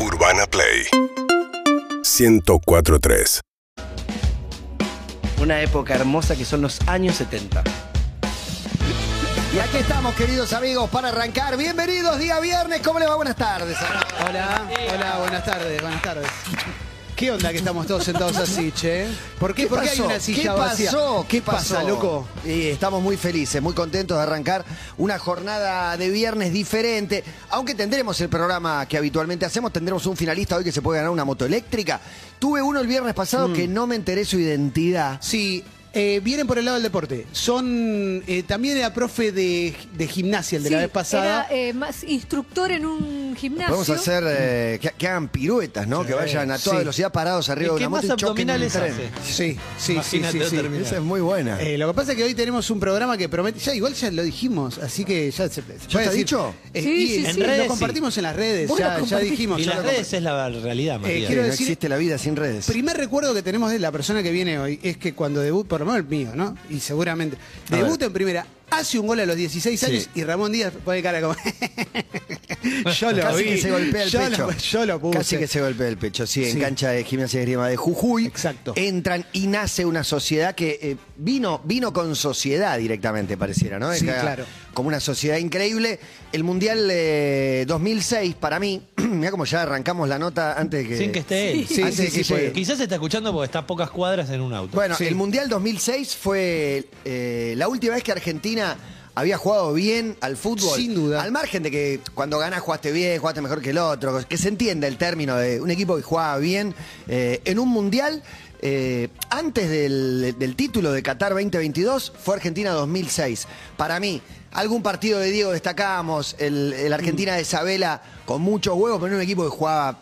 Urbana Play 1043 Una época hermosa que son los años 70. Y aquí estamos, queridos amigos, para arrancar. Bienvenidos, día viernes. ¿Cómo les va? Buenas tardes. Hola, hola, buenas tardes, buenas tardes. ¿Qué onda que estamos todos sentados así, che? ¿Por qué, ¿Por qué hay una silla ¿Qué vacía? pasó? ¿Qué pasa, pasó? loco? Y estamos muy felices, muy contentos de arrancar una jornada de viernes diferente. Aunque tendremos el programa que habitualmente hacemos, tendremos un finalista hoy que se puede ganar una moto eléctrica. Tuve uno el viernes pasado que no me enteré su identidad. Sí, eh, vienen por el lado del deporte. Son. eh, también era profe de, de gimnasia el de la vez pasada. Era eh, más instructor en un gimnasio. Podemos hacer eh, que, que hagan piruetas, ¿no? que vayan a toda sí. velocidad parados arriba ¿Y de qué una moto más y choquen un abdominales tren. hace? Sí, sí, sí, Imagínate sí. Esa es muy buena. Eh, lo que pasa es que hoy tenemos un programa que promete. Ya, igual ya lo dijimos, así que ya se, se puede está decir. dicho? Eh, Sí, y sí, en sí. redes Lo compartimos en las redes, ya, ya dijimos. Y ya las redes es la realidad, Matías. Eh, quiero no decir- existe la vida sin redes. Primer recuerdo que tenemos de la persona que viene hoy es que cuando debut, por menos el mío, ¿no? Y seguramente, A debuta en primera, hace un gol a los 16 años Sí. y Ramón Díaz pone cara como. yo lo Casi vi. que se golpea el yo pecho. Lo, yo lo puse. Casi que se golpea el pecho, sí, en Sí. cancha de gimnasia de esgrima de Jujuy. Exacto. Entran y nace una sociedad que eh, vino, vino con sociedad directamente, pareciera, ¿no? Sí, claro. Como una sociedad increíble. El Mundial eh, 2006, para mí, mira como ya arrancamos la nota antes de que... Sin que esté él. Sí, antes sí, de que sí, llegue. Quizás se está escuchando porque está a pocas cuadras en un auto. Bueno, Sí. el Mundial 2006 fue eh, la última vez que Argentina había jugado bien al fútbol. Sin duda. Al margen de que cuando ganas jugaste bien, jugaste mejor que el otro, que se entienda el término de un equipo que jugaba bien eh, en un Mundial. eh, antes del, del título de Qatar 2022 fue Argentina 2006. Para mí, algún partido de Diego destacamos, el, el Argentina de Isabela con muchos huevos, pero en un equipo que jugaba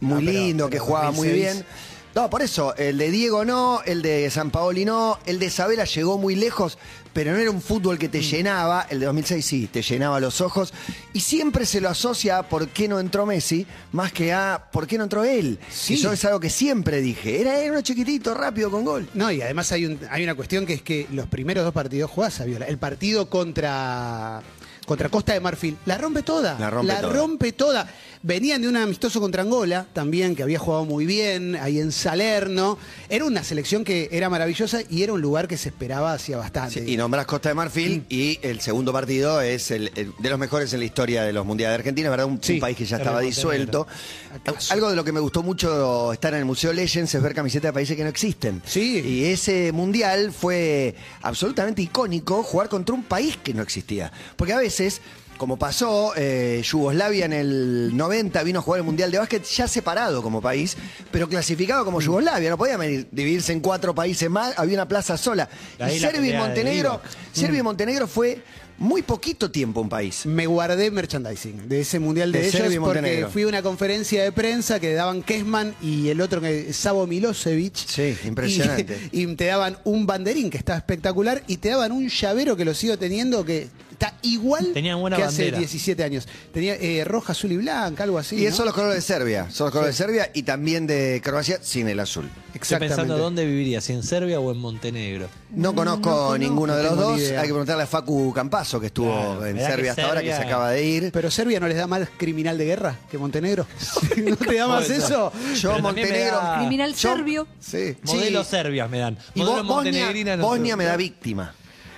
muy No, pero- lindo, que pero jugaba muy 2006. bien. No, por eso, el de Diego no, el de San Paoli no, el de Isabela llegó muy lejos, pero no era un fútbol que te Mm. llenaba, el de 2006 sí, te llenaba los ojos, y siempre se lo asocia a por qué no entró Messi, más que a por qué no entró él. Sí. Y yo es algo que siempre dije, era, era uno chiquitito, rápido, con gol. No, y además hay, un- hay una cuestión que es que los primeros dos partidos jugás Saviola. El partido contra, contra Costa de Marfil la rompe toda. La rompe toda. rompe toda. Venían de un amistoso contra Angola también, que había jugado muy bien, ahí en Salerno. Era una selección que era maravillosa y era un lugar que se esperaba hacía bastante. Sí, y nombrás Costa de Marfil Mm. y el segundo partido es el, el de los mejores en la historia de los mundiales de Argentina, ¿verdad? Un, Sí. un país que ya estaba disuelto. ¿Acaso? Algo de lo que me gustó mucho estar en el Museo Legends es ver camisetas de países que no existen. Sí. Y ese mundial fue absolutamente icónico jugar contra un país que no existía. Porque a veces. Como pasó, eh, Yugoslavia en el 90 vino a jugar el Mundial de Básquet ya separado como país, pero clasificado Mm. como Yugoslavia. No podía venir- dividirse en cuatro países más, había una plaza sola. La y Serbia y Montenegro. Serbia y Montenegro fue muy poquito tiempo un país. Me guardé merchandising de ese mundial de, De Serbia y ellos porque Montenegro. fui a una conferencia de prensa que daban Kesman y el otro que Savo Milosevic. Sí, impresionante. Y, y te daban un banderín que estaba espectacular y te daban un llavero que lo sigo teniendo que está igual Tenían buena que hace bandera. 17 años. Tenía eh, roja, azul y blanca, algo así. Y esos ¿no? son los colores de Serbia. Son los colores de Serbia y también de Croacia sin el azul. Estoy pensando dónde viviría, si en Serbia o en Montenegro. No conozco ninguno de no los tengo dos. ni idea. Hay que preguntarle a Facu Campazo, que estuvo Claro, en ¿verdad Serbia hasta ahora, que se Serbia- acaba de ir. Pero Serbia no les da más criminal de guerra que Montenegro. ¿No te da más eso? Yo, Pero también me Montenegro. da- Criminal yo- serbio. Sí. Modelos Sí. serbias me dan. Y Modelo Bo- Bosnia, montenegrina no Bosnia sé. me da víctima.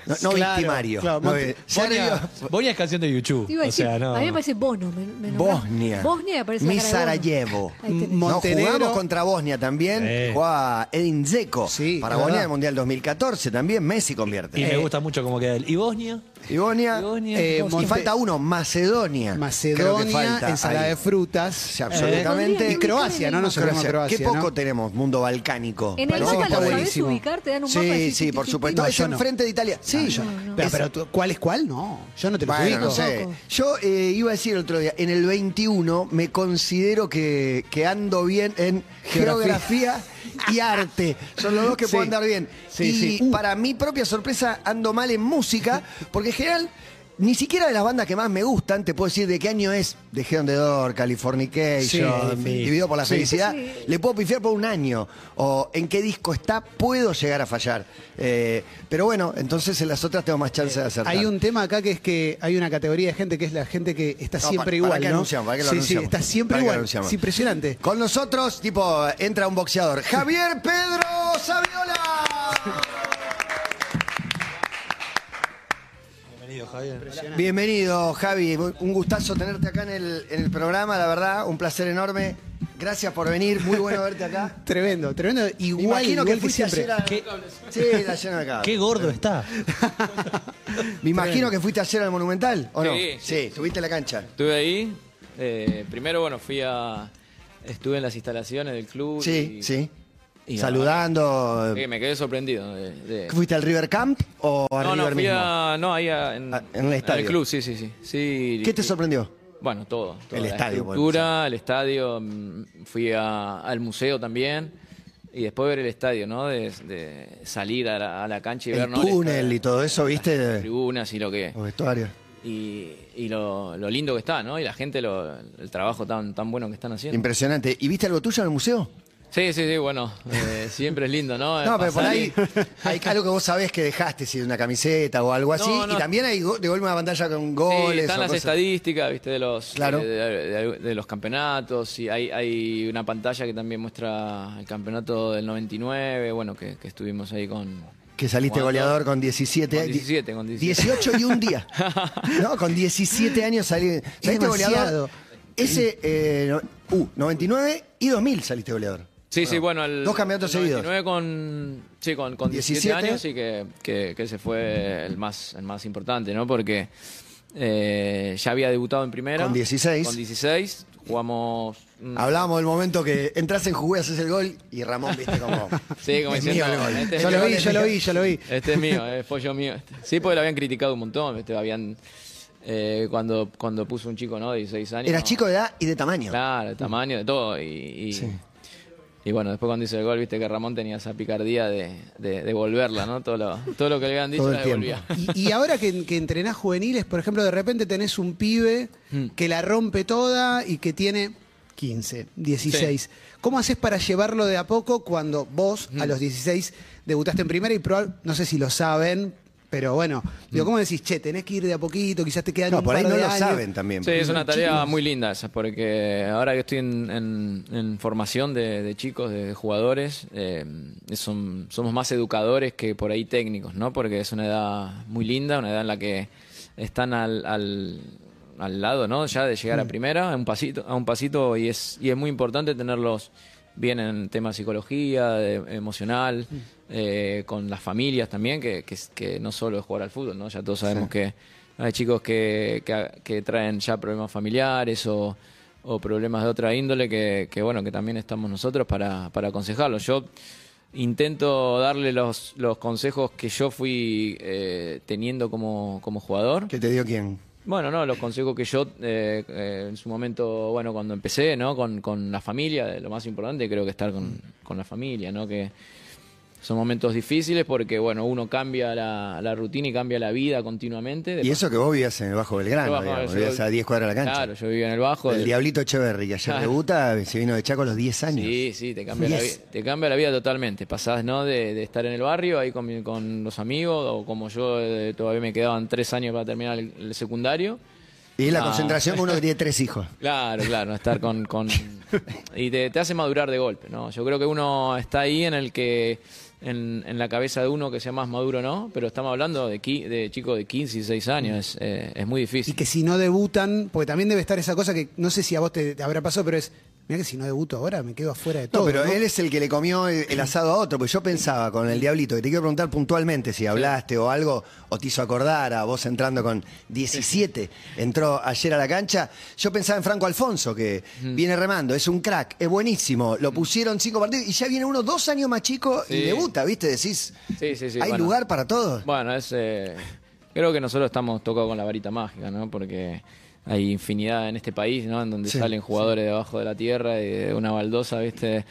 No, no Claro, victimario. claro, No, Monte- eh, Bosnia es canción de YouTube. Te iba a o decir, sea, no. a mí me parece Bono. me- me nombrás. Bosnia. Bosnia me parece la Mi cara de Bono. Sarajevo. Ahí tenés. Mo- No, Montenegro. jugamos contra Bosnia también. Sí. Jugaba Edin Dzeko. Sí, Para es Bosnia verdad. del Mundial 2014 también Messi convierte. Y me Eh, gusta mucho cómo queda él. ¿Y Bosnia? Y Bosnia. Eh, y falta uno, Macedonia. Macedonia, falta ensalada ahí. de frutas. Sí, absolutamente. Podría Y Croacia, ¿no? Nos Croacia. olvidemos Croacia. Qué poco ¿no? tenemos mundo balcánico. En el ¿no? mapa está lo sabés buenísimo. ubicar, te dan un mapa. Sí, sí, por supuesto. No, es no. enfrente de Italia. Sí, yo- no, no. Pero, pero tú- ¿cuál es cuál? No, yo no te lo Bueno, ubico. no sé. Yo eh, iba a decir el otro día, en el 21 me considero que, que ando bien en geografía, y arte. Son los dos que puedo andar bien. Sí, y sí. Uh. para mi propia sorpresa ando mal en música, porque en general ni siquiera de las bandas que más me gustan, te puedo decir de qué año es The Head on the Door, Californication, Sí. Dividido por la Sí. Felicidad. Sí. Le puedo pifiar por un año. O en qué disco está, puedo llegar a fallar. Eh, pero bueno, entonces en las otras tengo más chance de acertar. Hay un tema acá que es que hay una categoría de gente que es la gente que está No, siempre pa- para igual, que ¿no? anunciamos, para que lo sí, anunciamos. sí, está siempre igual. Es impresionante. Con nosotros, tipo, entra un boxeador. Javier Pedro Saviola. Bienvenido, Javier. Bienvenido, Javi. Un gustazo tenerte acá en el, en el programa, la verdad. Un placer enorme. Gracias por venir. Muy bueno verte acá. Tremendo, tremendo. Me Igual, imagino igual que que, fuiste siempre. ayer a... Sí, la lleno de acá. Qué gordo está. Me imagino que fuiste ayer al Monumental, ¿o no? Sí, Sí, subiste a la cancha. Estuve ahí. eh, primero, bueno, fui a. Estuve en las instalaciones del club. Sí, y- sí. Y Saludando. Sí, me quedé sorprendido. de- de- ¿Fuiste al River Camp o a no, no, River fui mismo? a. No, ahí a- en, Ah, en el estadio. club, sí, sí, sí. sí ¿Qué te sorprendió? Bueno, todo. todo, El la estadio, estructura, el estadio. mm, Fui al museo también. Y después ver el estadio, ¿no? De, de salir a la, a la cancha y El ver, ¿no? túnel estadio, y todo eso, ¿viste? las tribunas y lo que. Los vestuarios. Y, y lo, lo lindo que está, ¿no? Y la gente, lo, el trabajo tan, tan bueno que están haciendo. Impresionante. ¿Y viste algo tuyo en el museo? Sí, sí, sí, bueno, eh, siempre es lindo, ¿no? No, pero por ahí hay algo que vos sabés que dejaste, si una camiseta o algo así. No, no. Y también hay go- de golpe una pantalla con Sí, goles. están o las cosas. estadísticas, viste, de los Claro. de, de- de los campeonatos. Y hay, hay una pantalla que también muestra el campeonato del 99, bueno, que, que estuvimos ahí con. Que saliste jugando. goleador con 17 Con 17, con 17. 18 y un día. ¿No? Con 17 años salí, saliste goleador. Ese, eh, no- uh, 99 y 2000 saliste goleador. Sí, sí, bueno, el, Dos campeonatos seguidos. 99 con, sí, con, con 17, 17. años y que, que, que ese fue el más, el más importante, ¿no? Porque eh, ya había debutado en primera. Con 16. Con 16, jugamos... mm, Hablábamos del momento que entras en jugué, haces el gol y Ramón, viste, como. Sí, como es diciendo, mío el gol. este es Yo lo vi, es yo lo mío. vi, yo lo vi. Este es mío, es pollo mío. este. Sí, porque lo habían criticado un montón. este, habían, eh, cuando, cuando puso un chico, ¿no? De 16 años. Eras no, chico de edad y de tamaño. Claro, de tamaño, de todo. Y, y, Sí. Y bueno, después cuando hizo el gol, viste que Ramón tenía esa picardía de, de, de volverla, ¿no? Todo lo, todo lo que le habían dicho Todo el la devolvía. Y, y ahora que, que entrenás juveniles, por ejemplo, de repente tenés un pibe Mm. que la rompe toda y que tiene 15, 16. ¿Cómo haces para llevarlo de a poco cuando vos, Mm. a los 16, debutaste en primera y probable, no sé si lo saben, pero bueno, digo, ¿cómo decís, che, tenés que ir de a poquito, quizás te quedan No, un por ahí no de lo años"? saben también. Sí, es una tarea chicos. muy linda esa, porque ahora que estoy en, en- en formación de, de chicos, de jugadores, eh, son- somos más educadores que por ahí técnicos, ¿no? Porque es una edad muy linda, una edad en la que están al, al, al lado, ¿no? Ya de llegar a primera, a un pasito, a un pasito y es, y es muy importante tenerlos bien en temas de psicología, de- emocional, eh, con las familias también, que, que, que no solo es jugar al fútbol, ¿no? Ya todos sabemos que hay chicos que, que, traen ya problemas familiares o, o problemas de otra índole que, que, bueno, que también estamos nosotros para, para aconsejarlos. Yo intento darle los, los consejos que yo fui eh, teniendo como, como jugador. ¿Qué te dio quién? Bueno, no, los consejos que yo eh, eh, en su momento, bueno, cuando empecé, ¿no? Con, con la familia, lo más importante creo que estar con, con la familia, ¿no? Que son momentos difíciles porque, bueno, uno cambia la, la rutina y cambia la vida continuamente. De Y eso que vos vivías en el Bajo Belgrano, bajo- digamos, yo- vivías a 10 cuadras de la cancha. Claro, yo vivía en el Bajo. el Diablito Echeverry, que ayer Claro. debuta, se vino de Chaco a los 10 años. Sí, sí, te cambia, la, Diez. vi- te cambia la vida totalmente. Pasás, ¿no? De, de estar en el barrio ahí con, con los amigos, o como yo eh, todavía me quedaban tres años para terminar el, el secundario. Y es la Ah. concentración con uno que tiene tres hijos. Claro, claro, estar con... con- y te, te hace madurar de golpe, ¿no? Yo creo que uno está ahí en el que... En, en la cabeza de uno que sea más maduro, ¿no? Pero estamos hablando de, qui- de chicos de 15 y 6 años, es, eh, es muy Y difícil. que si no debutan, porque también debe estar esa cosa que no sé si a vos te, te habrá pasado, pero es, mira que si no debuto ahora me quedo afuera de No, todo. pero ¿no? él es el que le comió el, el asado a otro, porque yo pensaba con el Diablito, que te quiero preguntar puntualmente si hablaste o algo, o te hizo acordar a vos entrando con 17, entró ayer a la cancha. Yo pensaba en Franco Alfonso, que viene remando, es un crack, es buenísimo, lo pusieron cinco partidos y ya viene uno dos años más chico y debuta, ¿viste? Decís, Sí, sí, sí, hay bueno. lugar para todos. Bueno, es, eh, creo que nosotros estamos tocados con la varita mágica, ¿no? Porque hay infinidad en este país, ¿no? En donde Sí, salen jugadores debajo de la tierra y de una baldosa, ¿viste?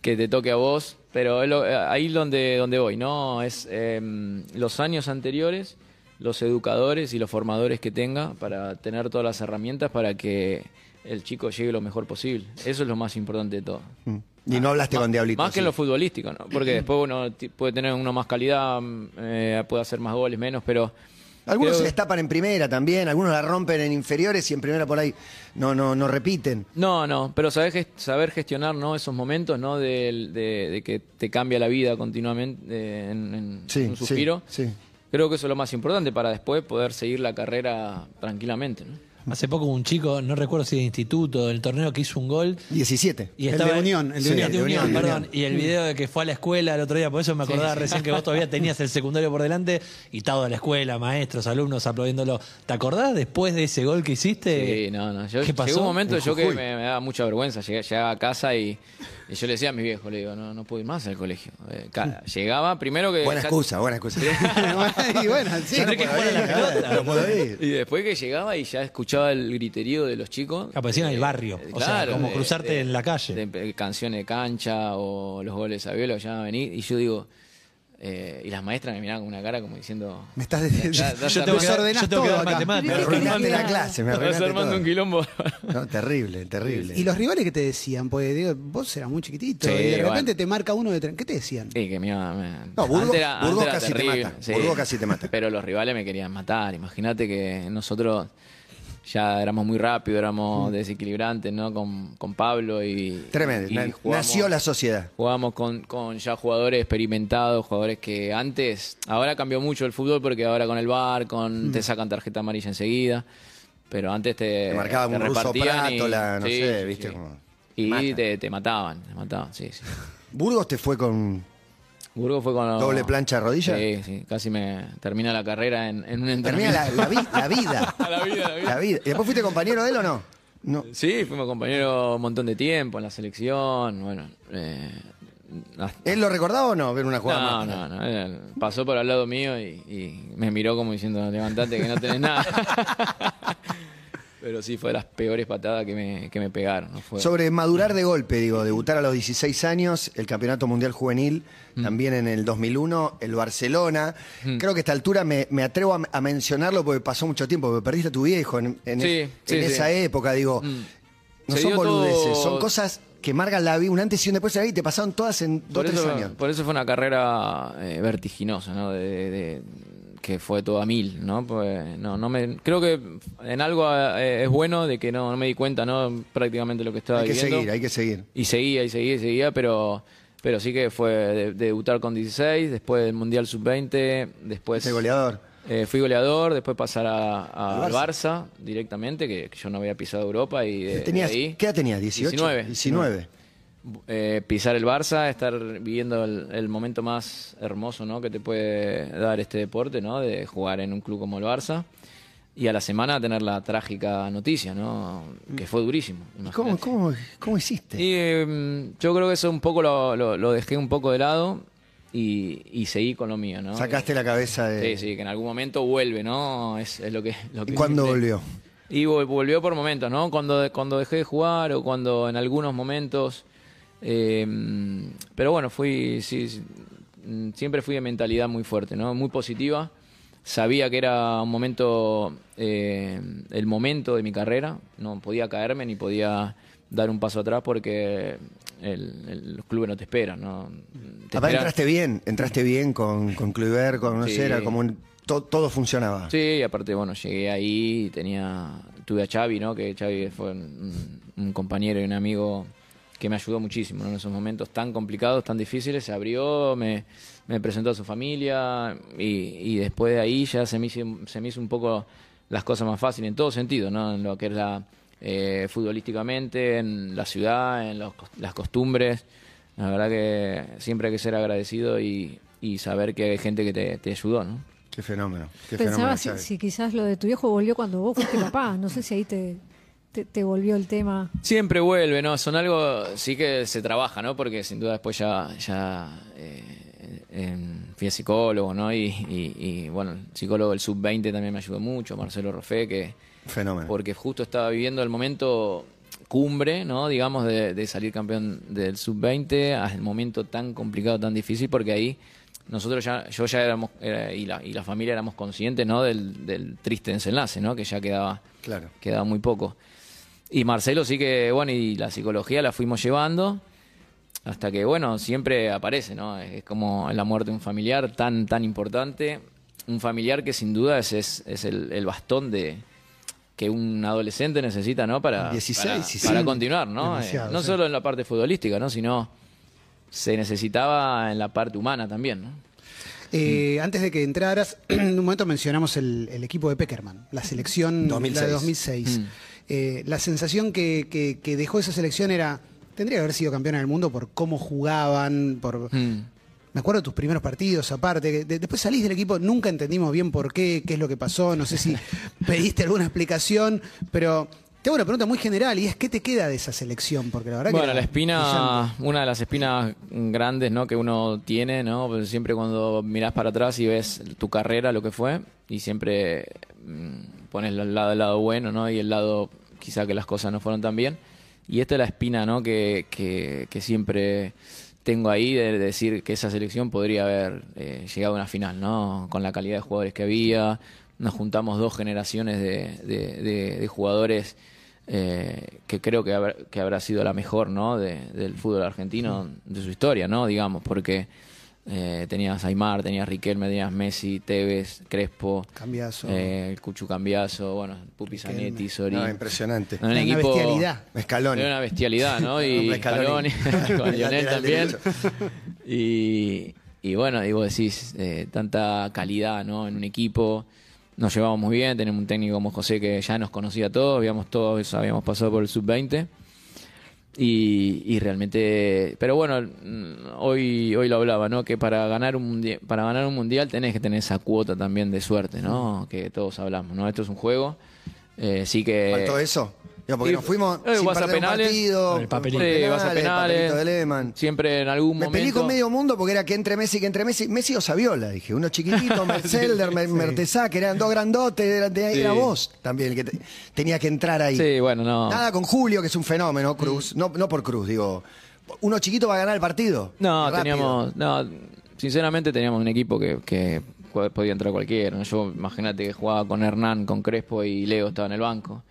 Que te toque a vos. Pero es lo- eh, ahí donde, donde voy, ¿no? Es eh, los años anteriores los educadores y los formadores que tenga para tener todas las herramientas para que el chico llegue lo mejor posible. Eso es lo más importante de todo. Mm. Y no hablaste con Diablito. Más que en sí. lo futbolístico, ¿no? Porque después uno puede tener uno más calidad, mm, eh, puede hacer más goles, menos, pero... Algunos creo- se les tapan en primera también, algunos la rompen en inferiores y en primera por ahí no, no, no repiten. No, no, pero saber, saber gestionar ¿no? esos momentos ¿no? de, de- de que te cambia la vida continuamente eh, en, en Sí, un suspiro. sí, sí. Creo que eso es lo más importante para después poder seguir la carrera tranquilamente. ¿no? Hace poco un chico, no recuerdo si de instituto, del torneo, que hizo un gol. 17. Y El estaba de Unión, el de Sí, Unión. de de Unión, Unión, de perdón. Unión. Y el video de que fue a la escuela el otro día, por eso me acordaba recién que vos todavía tenías el secundario por delante y toda la escuela, maestros, alumnos aplaudiéndolo. ¿Te acordás después de ese gol que hiciste? Sí, no, no. Yo, ¿Qué pasó? Llegó un momento En yo que me, me daba mucha vergüenza. Llegué, llegaba a casa y, y yo le decía a mi viejo, le digo, no, no puedo ir más al colegio. Eh, ca- llegaba, primero que... Buena excusa, buena excusa. y bueno, sí. Puedo la pelota. no puedo ir. Y después que llegaba y ya escuchaba el griterío de los chicos. Aparecía en el eh, barrio. eh, O sea, claro, como de- cruzarte de- en la calle. de- de canciones de cancha o los goles a viola, ya venir. Y yo digo, eh, y las maestras me miraban con una cara como diciendo. Me estás ya Yo dar- desordenás todo dar acá. matemáticas. Me arruinaste la- la clase, me arruinaste armando todo. un quilombo. No, terrible, terrible. Y los rivales que te decían, pues digo, vos eras muy chiquitito Sí, y de repente bueno. te marca uno de tren. ¿Qué te decían? Sí, que me iba- me- No, Burgos- era- casi te terrible, mata. Burgos casi te mata. Pero los rivales me querían matar. Imagínate que nosotros ya éramos muy rápidos, éramos desequilibrantes, ¿no? Con, con Pablo y. Mm. Tremendo. y jugamos- Nació la sociedad. Jugábamos con, con ya jugadores experimentados, jugadores que antes, ahora cambió mucho el fútbol porque ahora con el bar, con te sacan tarjeta amarilla enseguida, pero antes te, Mm. Te marcaba te un ruso Prátola, no sí, sé, viste sí. como- Y te, te mataban, te mataban, sí, sí. Burgos te fue con Burgos fue con doble plancha de rodilla. Sí, sí, casi me termina la carrera en, en un Termina entrenamiento. la, la vi- la vida. la vida, la vida. La vida. ¿Y después fuiste compañero de él o no? No. Sí, fuimos compañeros un montón de tiempo en la selección, bueno. Eh, hasta- ¿Él lo recordaba o no? Ver una jugada no, más. no, no, él pasó por al lado mío y, y me miró como diciendo, levantate que no tenés nada. Pero sí, fue de las peores patadas que me, que me pegaron. ¿no? Fue, Sobre madurar de golpe, digo, debutar a los 16 años, el Campeonato Mundial Juvenil, Mm. también en el 2001, el Barcelona. Creo que a esta altura me, me atrevo a, a mencionarlo porque pasó mucho tiempo, porque perdiste a tu viejo en, en- Sí, en sí, esa época, digo. Mm. No Se son boludeces, todo- son cosas que marcan la vida, un antes y un después de y te pasaron todas en dos por, o tres eso, años. por eso fue una carrera eh, vertiginosa, ¿no? De, de- de- que fue todo a mil, ¿no? Pues, no, no me, creo que en algo eh, es bueno de que no, no me di cuenta, ¿no? Prácticamente lo que estaba Hay que viviendo. seguir, hay que seguir. Y seguía, y seguía, y seguía, pero, pero sí que fue de, de debutar con 16, después del Mundial Sub-20, después... Ese goleador. eh, fui goleador, después pasar a, a- Al al Barça. directamente, que, que yo no había pisado Europa y de, de ahí, ¿Qué edad tenías? ¿18? 19. 19. Eh, pisar el Barça, estar viviendo el, el momento más hermoso ¿no? que te puede dar este deporte, ¿no? de jugar en un club como el Barça. Y a la semana tener la trágica noticia, ¿no? que fue durísimo. ¿Cómo, cómo, cómo hiciste? Y eh, yo creo que eso un poco lo, lo- lo dejé un poco de lado y, y seguí con lo mío, ¿no? Sacaste la cabeza de... Sí, sí, que en algún momento vuelve, ¿no? Es, es lo que... Lo que ¿Y cuándo volvió? Y vol- volvió por momentos, ¿no? Cuando, cuando dejé de jugar o cuando en algunos momentos... eh, pero bueno, fui... Sí, mm, siempre fui de mentalidad muy fuerte, ¿no? Muy positiva. Sabía que era un momento, eh, el momento de mi carrera. No podía caerme ni podía dar un paso atrás porque el- el- los clubes no te esperan, ¿no? Te Aparte esperan- entraste bien, entraste bien con, con Kluivert, con no Sí. sé, era como un- to- todo funcionaba. Sí, aparte, bueno, llegué ahí tenía, tuve a Xavi, ¿no? Que Xavi fue un, un compañero y un amigo que me ayudó muchísimo ¿no? en esos momentos tan complicados, tan difíciles. Se abrió, me, me presentó a su familia y, y después de ahí ya se me, hizo, se me hizo un poco las cosas más fáciles en todo sentido, ¿no? En lo que es la eh, futbolísticamente, en la ciudad, en los las costumbres. La verdad que siempre hay que ser agradecido y, y saber que hay gente que te, te ayudó, ¿no? Qué fenómeno. Qué Pensaba fenómeno, si, si quizás lo de tu viejo volvió cuando vos fuiste papá. No sé si ahí te, te, te volvió el tema. Siempre vuelve, ¿no? Son algo, sí que se trabaja, ¿no? Porque sin duda después ya, ya eh, fui a psicólogo, ¿no? Y, y- y, bueno, el psicólogo del sub-20 también me ayudó mucho, Marcelo Roffé, que Fenómeno. porque justo estaba viviendo el momento cumbre, ¿no? Digamos, de, de salir campeón del sub-20, al momento tan complicado, tan difícil, porque ahí nosotros ya, yo ya éramos, era- y, la, y la familia éramos conscientes, ¿no? Del, del triste desenlace, ¿no? Que ya quedaba, Claro. quedaba muy poco. Y Marcelo sí que, bueno, y la psicología la fuimos llevando hasta que, bueno, siempre aparece, ¿no? Es como la muerte de un familiar tan, tan importante. Un familiar que sin duda es, es, es el, el bastón de que un adolescente necesita, ¿no? Para, 16, para, continuar, ¿no? Eh, no sí. solo en la parte futbolística, ¿no? Sino se necesitaba en la parte humana también, ¿no? Eh, Antes de que entraras, en un momento mencionamos el, el equipo de Peckerman, la selección la 2006. de 2006. Mm. Eh, la sensación que, que- que dejó esa selección era, tendría que haber sido campeona del mundo por cómo jugaban, por... Mm. Me acuerdo de tus primeros partidos, aparte. de- después salís del equipo, nunca entendimos bien por qué, qué es lo que pasó. No sé si pediste alguna explicación, pero te hago una pregunta muy general y es: ¿qué te queda de esa selección? Porque la verdad que. Bueno, era la espina, brillante. una de las espinas grandes ¿no? que uno tiene, ¿no? Pues siempre cuando mirás para atrás y ves tu carrera, lo que fue, y siempre mm, pones el lado, el lado bueno, ¿no? Y el lado quizá que las cosas no fueron tan bien. Y esta es la espina, ¿no? Que, que, que siempre tengo ahí de decir que esa selección podría haber eh, llegado a una final, ¿no? Con la calidad de jugadores que había. Nos juntamos dos generaciones de, de- de- de jugadores eh, que creo que, habrá, que habrá sido la mejor, ¿no? De- del fútbol argentino, de su historia, ¿no? Digamos, porque eh, tenías Aymar, tenías Riquelme, tenías Messi, Tevez, Crespo, Cambiazo. eh, el Cuchu Cambiazo, bueno, Pupi Zanetti, Sorín. No, impresionante. Un Una equipo- bestialidad. Escalón. Era una bestialidad, ¿no? Y Hombre, Scaloni. Scaloni, con Lionel también. Y, y bueno, vos decís, eh, tanta calidad, ¿no? En un equipo. Nos llevamos muy bien, tenemos un técnico como José que ya nos conocía a todos, habíamos todos, habíamos pasado por el sub-20. Y, y realmente, pero bueno, hoy, hoy lo hablaba, ¿no? Que para ganar un mundial, para ganar un mundial tenés que tener esa cuota también de suerte, ¿no? Que todos hablamos, ¿no? Esto es un juego. Eh, sí que. ¿Faltó eso? Digo, porque Y- nos fuimos eh, sin vas a un penales. partido, Con el papelito. Sí, vas a penales, papelito de Lehmann. Siempre en algún Me momento. peleé con medio mundo porque era que entre Messi, que entre Messi, Messi o Saviola, dije, uno chiquitito, Mercelder, Mer- Mertesá, que eran dos grandotes, era, de- Sí. era vos también el que te- tenía que entrar ahí. Sí, bueno, no. Nada con Julio, que es un fenómeno, Cruz, no, no por Cruz, digo, uno chiquito va a ganar el partido. No, teníamos. No, sinceramente teníamos un equipo que, podía entrar cualquiera. Yo, imagínate que jugaba con Hernán, con Crespo y Leo estaba en el banco.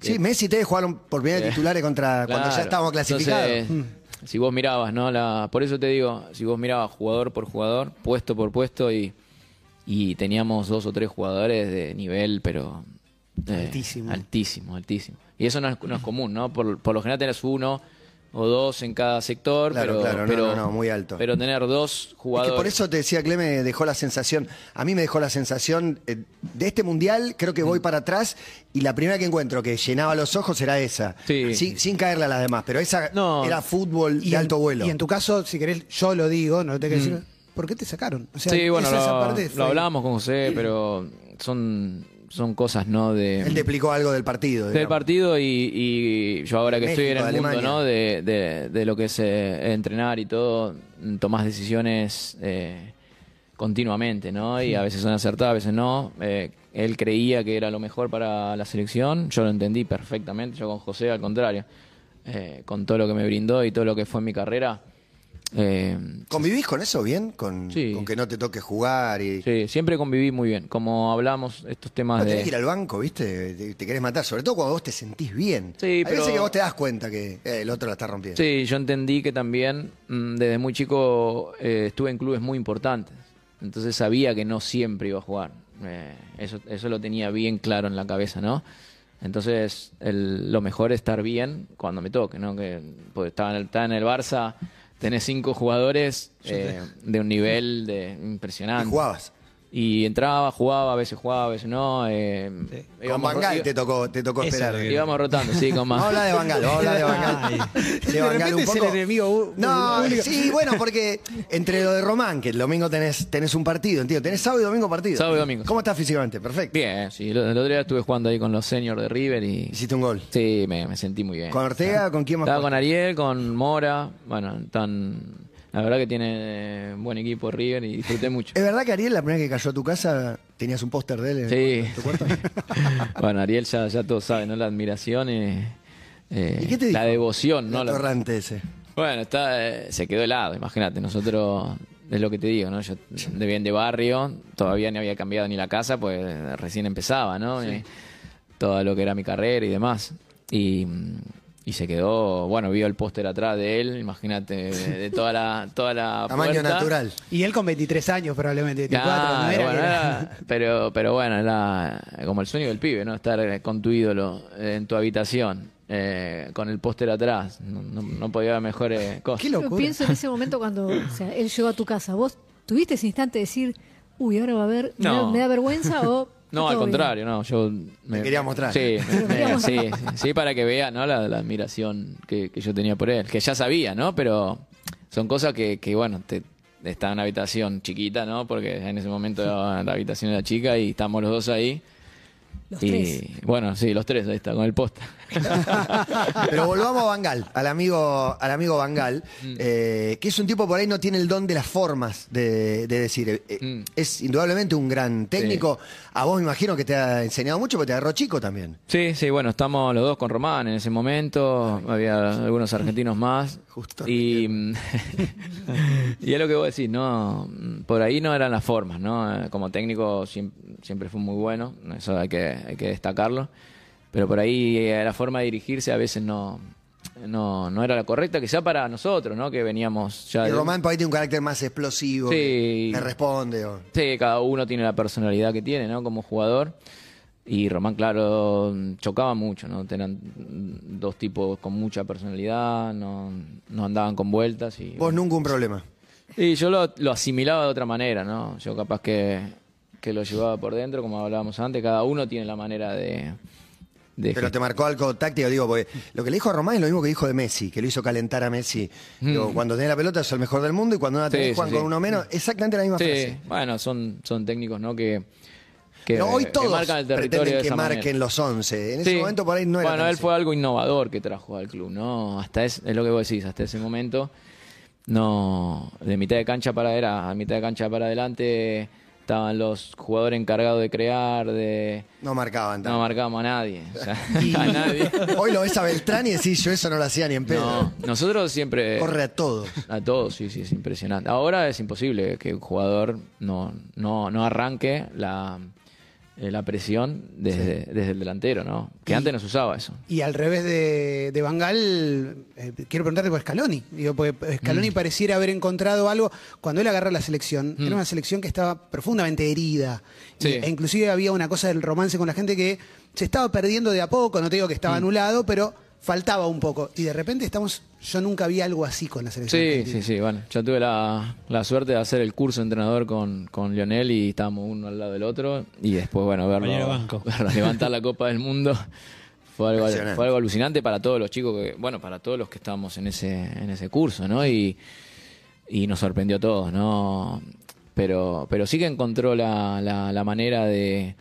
Sí, Messi y Tevez jugaron por primera Eh, titulares contra cuando ya estábamos clasificados. Entonces, Si vos mirabas, ¿no? La, por eso te digo, si vos mirabas jugador por jugador, puesto por puesto, y, y teníamos dos o tres jugadores de nivel, pero. eh, Altísimo. Altísimo, altísimo. Y eso no es, no es común, ¿no? Por, por lo general tenés uno o dos en cada sector, Claro, pero, claro, no, pero, no, no, muy alto. Pero tener dos Es jugadores. que por eso te decía, Cleme, dejó la sensación, a mí me dejó la sensación eh, de este mundial, creo que voy para atrás y la primera que encuentro que llenaba los ojos era esa, Sí. sin, sin caerle a las demás, pero esa No. era fútbol Y de alto vuelo. Y en tu caso, si querés, yo lo digo, no lo tengo que decir. ¿Por qué te sacaron? O sea, sí, bueno, esa- esa lo, parte lo hablábamos con José, pero son, son cosas, ¿no? De, Él te explicó algo del partido. del digamos. partido y, y yo ahora que México, estoy en el mundo. ¿no? de, de- de lo que es eh, entrenar y todo, tomás decisiones eh, continuamente, ¿no? Y a veces son acertadas, a veces no. Eh, él creía que era lo mejor para la selección, yo lo entendí perfectamente, yo con José al contrario, Eh, con todo lo que me brindó y todo lo que fue mi carrera. Eh, ¿Convivís con eso bien? Con, Sí. con que no te toque jugar y... sí, siempre conviví muy bien, como hablamos estos temas No, de... tenés que ir al banco, ¿viste? Te, te querés matar, sobre todo cuando vos te sentís bien. Sí, Hay pero- veces que vos te das cuenta que eh, el otro la está rompiendo. Sí, yo entendí que también mm, desde muy chico eh, estuve en clubes muy importantes. Entonces sabía que no siempre iba a jugar. Eh, eso, eso lo tenía bien claro en la cabeza, ¿no? Entonces el- lo mejor es estar bien cuando me toque, ¿no? Que pues, estaba, en el, estaba en el Barça, tenés cinco jugadores eh, de un nivel de impresionante. Y jugabas. Y entraba, jugaba, a veces jugaba, a veces no. eh, Con Bangal te tocó, te tocó Eso esperar. es lo que- Íbamos rotando, sí, con más. hablar de Bangal, vamos a hablar de Bangal. De De Bangal repente un es el enemigo No, sí, bueno, porque entre lo de Román, que el domingo tenés, tenés un partido, entiendo. Tenés sábado y domingo partido. Sábado y domingo. ¿Cómo estás físicamente? Perfecto. Bien, sí. El el otro día estuve jugando ahí con los seniors de River y. Hiciste un gol. Sí, me, me sentí muy bien. ¿Con Ortega? ¿Con quién más? Estaba con Ariel, con Mora. Bueno, tan. La verdad que tiene buen equipo River y disfruté mucho. ¿Es verdad que Ariel, la primera vez que cayó a tu casa, tenías un póster de él en Sí. en tu cuarto? bueno, Ariel ya, ya todos saben, ¿no? La admiración y. eh, ¿Y qué te dijo? La devoción, ¿no? La- ese. Bueno, está, eh, se quedó helado, imagínate. Nosotros es lo que te digo, ¿no? Yo de bien de barrio, todavía no había cambiado ni la casa, pues recién empezaba, ¿no? Todo lo que era mi carrera y demás. Y, y se quedó, bueno, vio el póster atrás de él, imagínate, de, toda la toda la Tamaño puerta. natural. Y él con 23 años probablemente, 24, Claro, no era bueno, que era- era- pero, pero bueno, era como el sueño del pibe, ¿no? Estar con tu ídolo en tu habitación, eh, con el póster atrás. No, no- no podía haber mejores cosas. Qué Yo pienso en ese momento cuando o sea, él llegó a tu casa. ¿Vos tuviste ese instante de decir, uy, ahora va a haber, me, da, me da vergüenza o... No, al todo bien"? contrario, no, yo me quería mostrar. Sí, me- me- sí, sí, para que vea, ¿no? La, la admiración que, que yo tenía por él, que ya sabía, ¿no? Pero son cosas que, que bueno, te, está en una habitación chiquita, ¿no? Porque en ese momento la habitación era chica y estamos los dos ahí. Los y tres. bueno, sí, los tres, ahí está, con el póster. Pero volvamos a Bangal, al amigo, al amigo Bangal, Mm. eh, que es un tipo por ahí no tiene el don de las formas de, de decir. eh, eh, Mm. Es indudablemente un gran técnico. A vos me imagino que te ha enseñado mucho, porque te agarró chico también. Sí, sí, bueno, estamos los dos con Román en ese momento, había algunos argentinos más. Justo. Y, y es lo que vos decís, ¿no? Por ahí no eran las formas, ¿no? Como técnico siem- siempre, fue muy bueno, eso hay que, hay que destacarlo. Pero por ahí eh, la forma de dirigirse a veces no, no, no era la correcta, quizá para nosotros, ¿no? Que veníamos ya... Y de- Román por ahí tiene un carácter más explosivo. Sí. que Le responde. o- Sí, cada uno tiene la personalidad que tiene, ¿no? Como jugador. Y Román, claro, chocaba mucho, ¿no? Eran dos tipos con mucha personalidad, no, no andaban con vueltas. Y, Vos nunca un problema. y yo lo, lo asimilaba de otra manera, ¿no? Yo capaz que, que lo llevaba por dentro, como hablábamos antes, cada uno tiene la manera de... de Pero te marcó algo táctico, digo, porque lo que le dijo a Román es lo mismo que dijo de Messi, que lo hizo calentar a Messi. Digo, cuando tenés la pelota sos el mejor del mundo y cuando no la tenés Mm. Sí, sí, con sí. uno menos, exactamente la misma frase. bueno, son, son técnicos, ¿no? Que, que, Pero hoy que todos marcan el territorio pretenden de que marquen manera. los 11. En ese momento por ahí no era Bueno, él así. fue algo innovador que trajo al club, ¿no? Hasta es, es lo que vos decís, hasta ese momento, no, de mitad de cancha para era, a mitad de cancha para adelante estaban los jugadores encargados de crear, de No marcaban no tanto. marcábamos a nadie, o sea, a nadie. Hoy lo ves a Beltrán y decís, yo eso no lo hacía ni en pedo. No, nosotros siempre Corre a todo. a todos, sí, sí, es impresionante. Ahora es imposible que un jugador no, no, no arranque la, la presión desde, desde el delantero, ¿no? Que antes no se usaba eso. Y al revés de, de Bangal, eh, quiero preguntarte por Scaloni. Digo, porque Scaloni pareciera haber encontrado algo. Cuando él agarra la selección, era una selección que estaba profundamente herida. Sí. e inclusive había una cosa del romance con la gente que se estaba perdiendo de a poco. No te digo que estaba anulado, pero faltaba un poco. Y de repente estamos. Yo nunca vi algo así con la selección. Sí, argentina. sí, sí, bueno, yo tuve la, la suerte de hacer el curso de entrenador con, con Lionel y estábamos uno al lado del otro y después, bueno, verlo, banco. verlo levantar la Copa del Mundo fue algo, fue algo alucinante para todos los chicos, que, bueno, para todos los que estábamos en ese, en ese curso, ¿no? Y, y nos sorprendió a todos, ¿no? Pero, pero sí que encontró la, la, la manera de,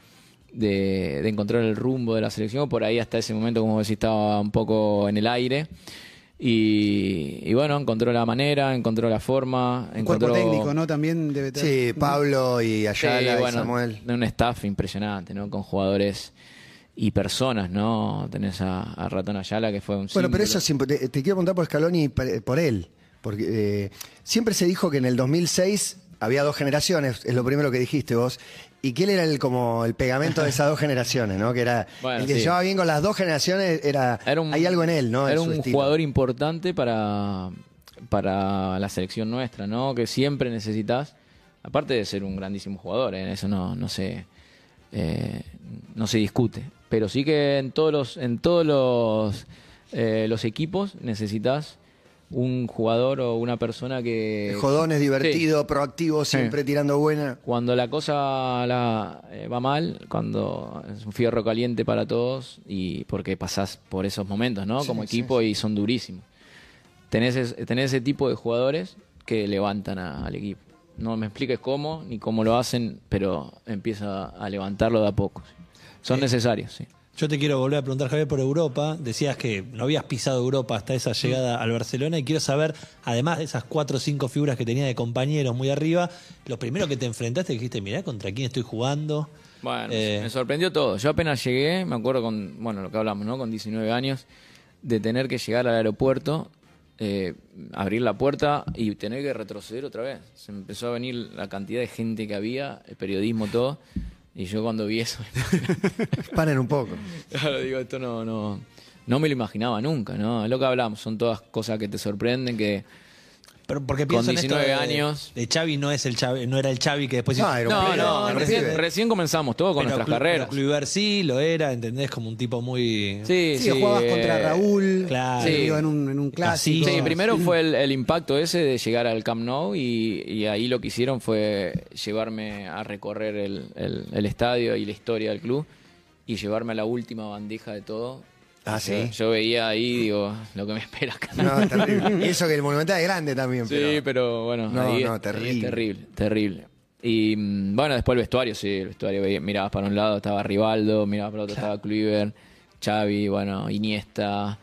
de, de encontrar el rumbo de la selección. Por ahí hasta ese momento, como decís, estaba un poco en el aire. Y, y bueno, encontró la manera, encontró la forma. Un cuerpo técnico, ¿no? También debe tener. Sí, Pablo y Sí, Ayala y bueno, Samuel. de un staff impresionante, ¿no? Con jugadores y personas, ¿no? Tenés a, a Ratón Ayala, que fue un Bueno, pero eso siempre- te, te quiero preguntar por Scaloni y por por él. Porque eh, siempre se dijo que en el 2006 había dos generaciones, es lo primero que dijiste vos, y que él era el, como el pegamento de esas dos generaciones, ¿no? Que era Bueno, el que se llevaba bien con las dos generaciones, era, Era un- hay algo en él, ¿no? Era un estilo. jugador importante para, para la selección nuestra, ¿no? Que siempre necesitas, aparte de ser un grandísimo jugador, ¿eh? eso no, no se eh, no se discute. Pero sí que en todos los, en todos los, eh, los equipos necesitas un jugador o una persona que. Jodón es divertido, Sí. proactivo, siempre Sí. tirando buena. Cuando la cosa la, eh, va mal, cuando es un fierro caliente para todos y porque pasás por esos momentos, ¿no? Como equipo y son durísimos. Tenés, es- tenés ese tipo de jugadores que levantan a- al equipo. No me expliques cómo ni cómo lo hacen, pero empieza a levantarlo de a poco. Son necesarios, sí. Yo te quiero volver a preguntar, Javier, por Europa. Decías que no habías pisado Europa hasta esa llegada al Barcelona y quiero saber, además de esas cuatro o cinco figuras que tenía de compañeros muy arriba, lo primero que te enfrentaste dijiste, mirá, ¿contra quién estoy jugando? Bueno, Eh, me sorprendió todo. Yo apenas llegué, me acuerdo con, bueno, lo que hablamos, ¿no? Con 19 años, de tener que llegar al aeropuerto eh, abrir la puerta y tener que retroceder otra vez. Se empezó a venir la cantidad de gente que había, el periodismo, todo. Y yo cuando vi eso, Paren un poco. claro, digo, esto no, no, no me lo imaginaba nunca, ¿no? Es lo que hablamos, son todas cosas que te sorprenden, que Pero porque Con pienso en esto 19 de- años. De Xavi no es el Xavi, no era el Xavi que después hizo- No, era un No, pibe, no, era un recién, pibe. recién comenzamos todo con pero nuestras Clu- carreras. pero Kluivert sí lo era, ¿entendés? Como un tipo muy... Sí, Sí, sí. jugabas eh, contra Raúl, claro. se Sí. iba en un, en un clásico. Sí, primero fue el, el impacto ese de llegar al Camp Nou y, y ahí lo que hicieron fue llevarme a recorrer el, el- el estadio y la historia del club y llevarme a la última bandeja de todo. Ah, Yo- ¿sí? Yo veía ahí, digo, lo que me espera acá. No, terrible. Y eso que el Monumental es grande también. Sí, pero- pero, bueno, No, ahí, no, es, terrible. ahí es terrible, terrible. Y mm, bueno, después el vestuario, sí, el vestuario, mirabas para un lado, estaba Rivaldo, mirabas para otro, estaba Kluivert, Xavi, bueno, Iniesta,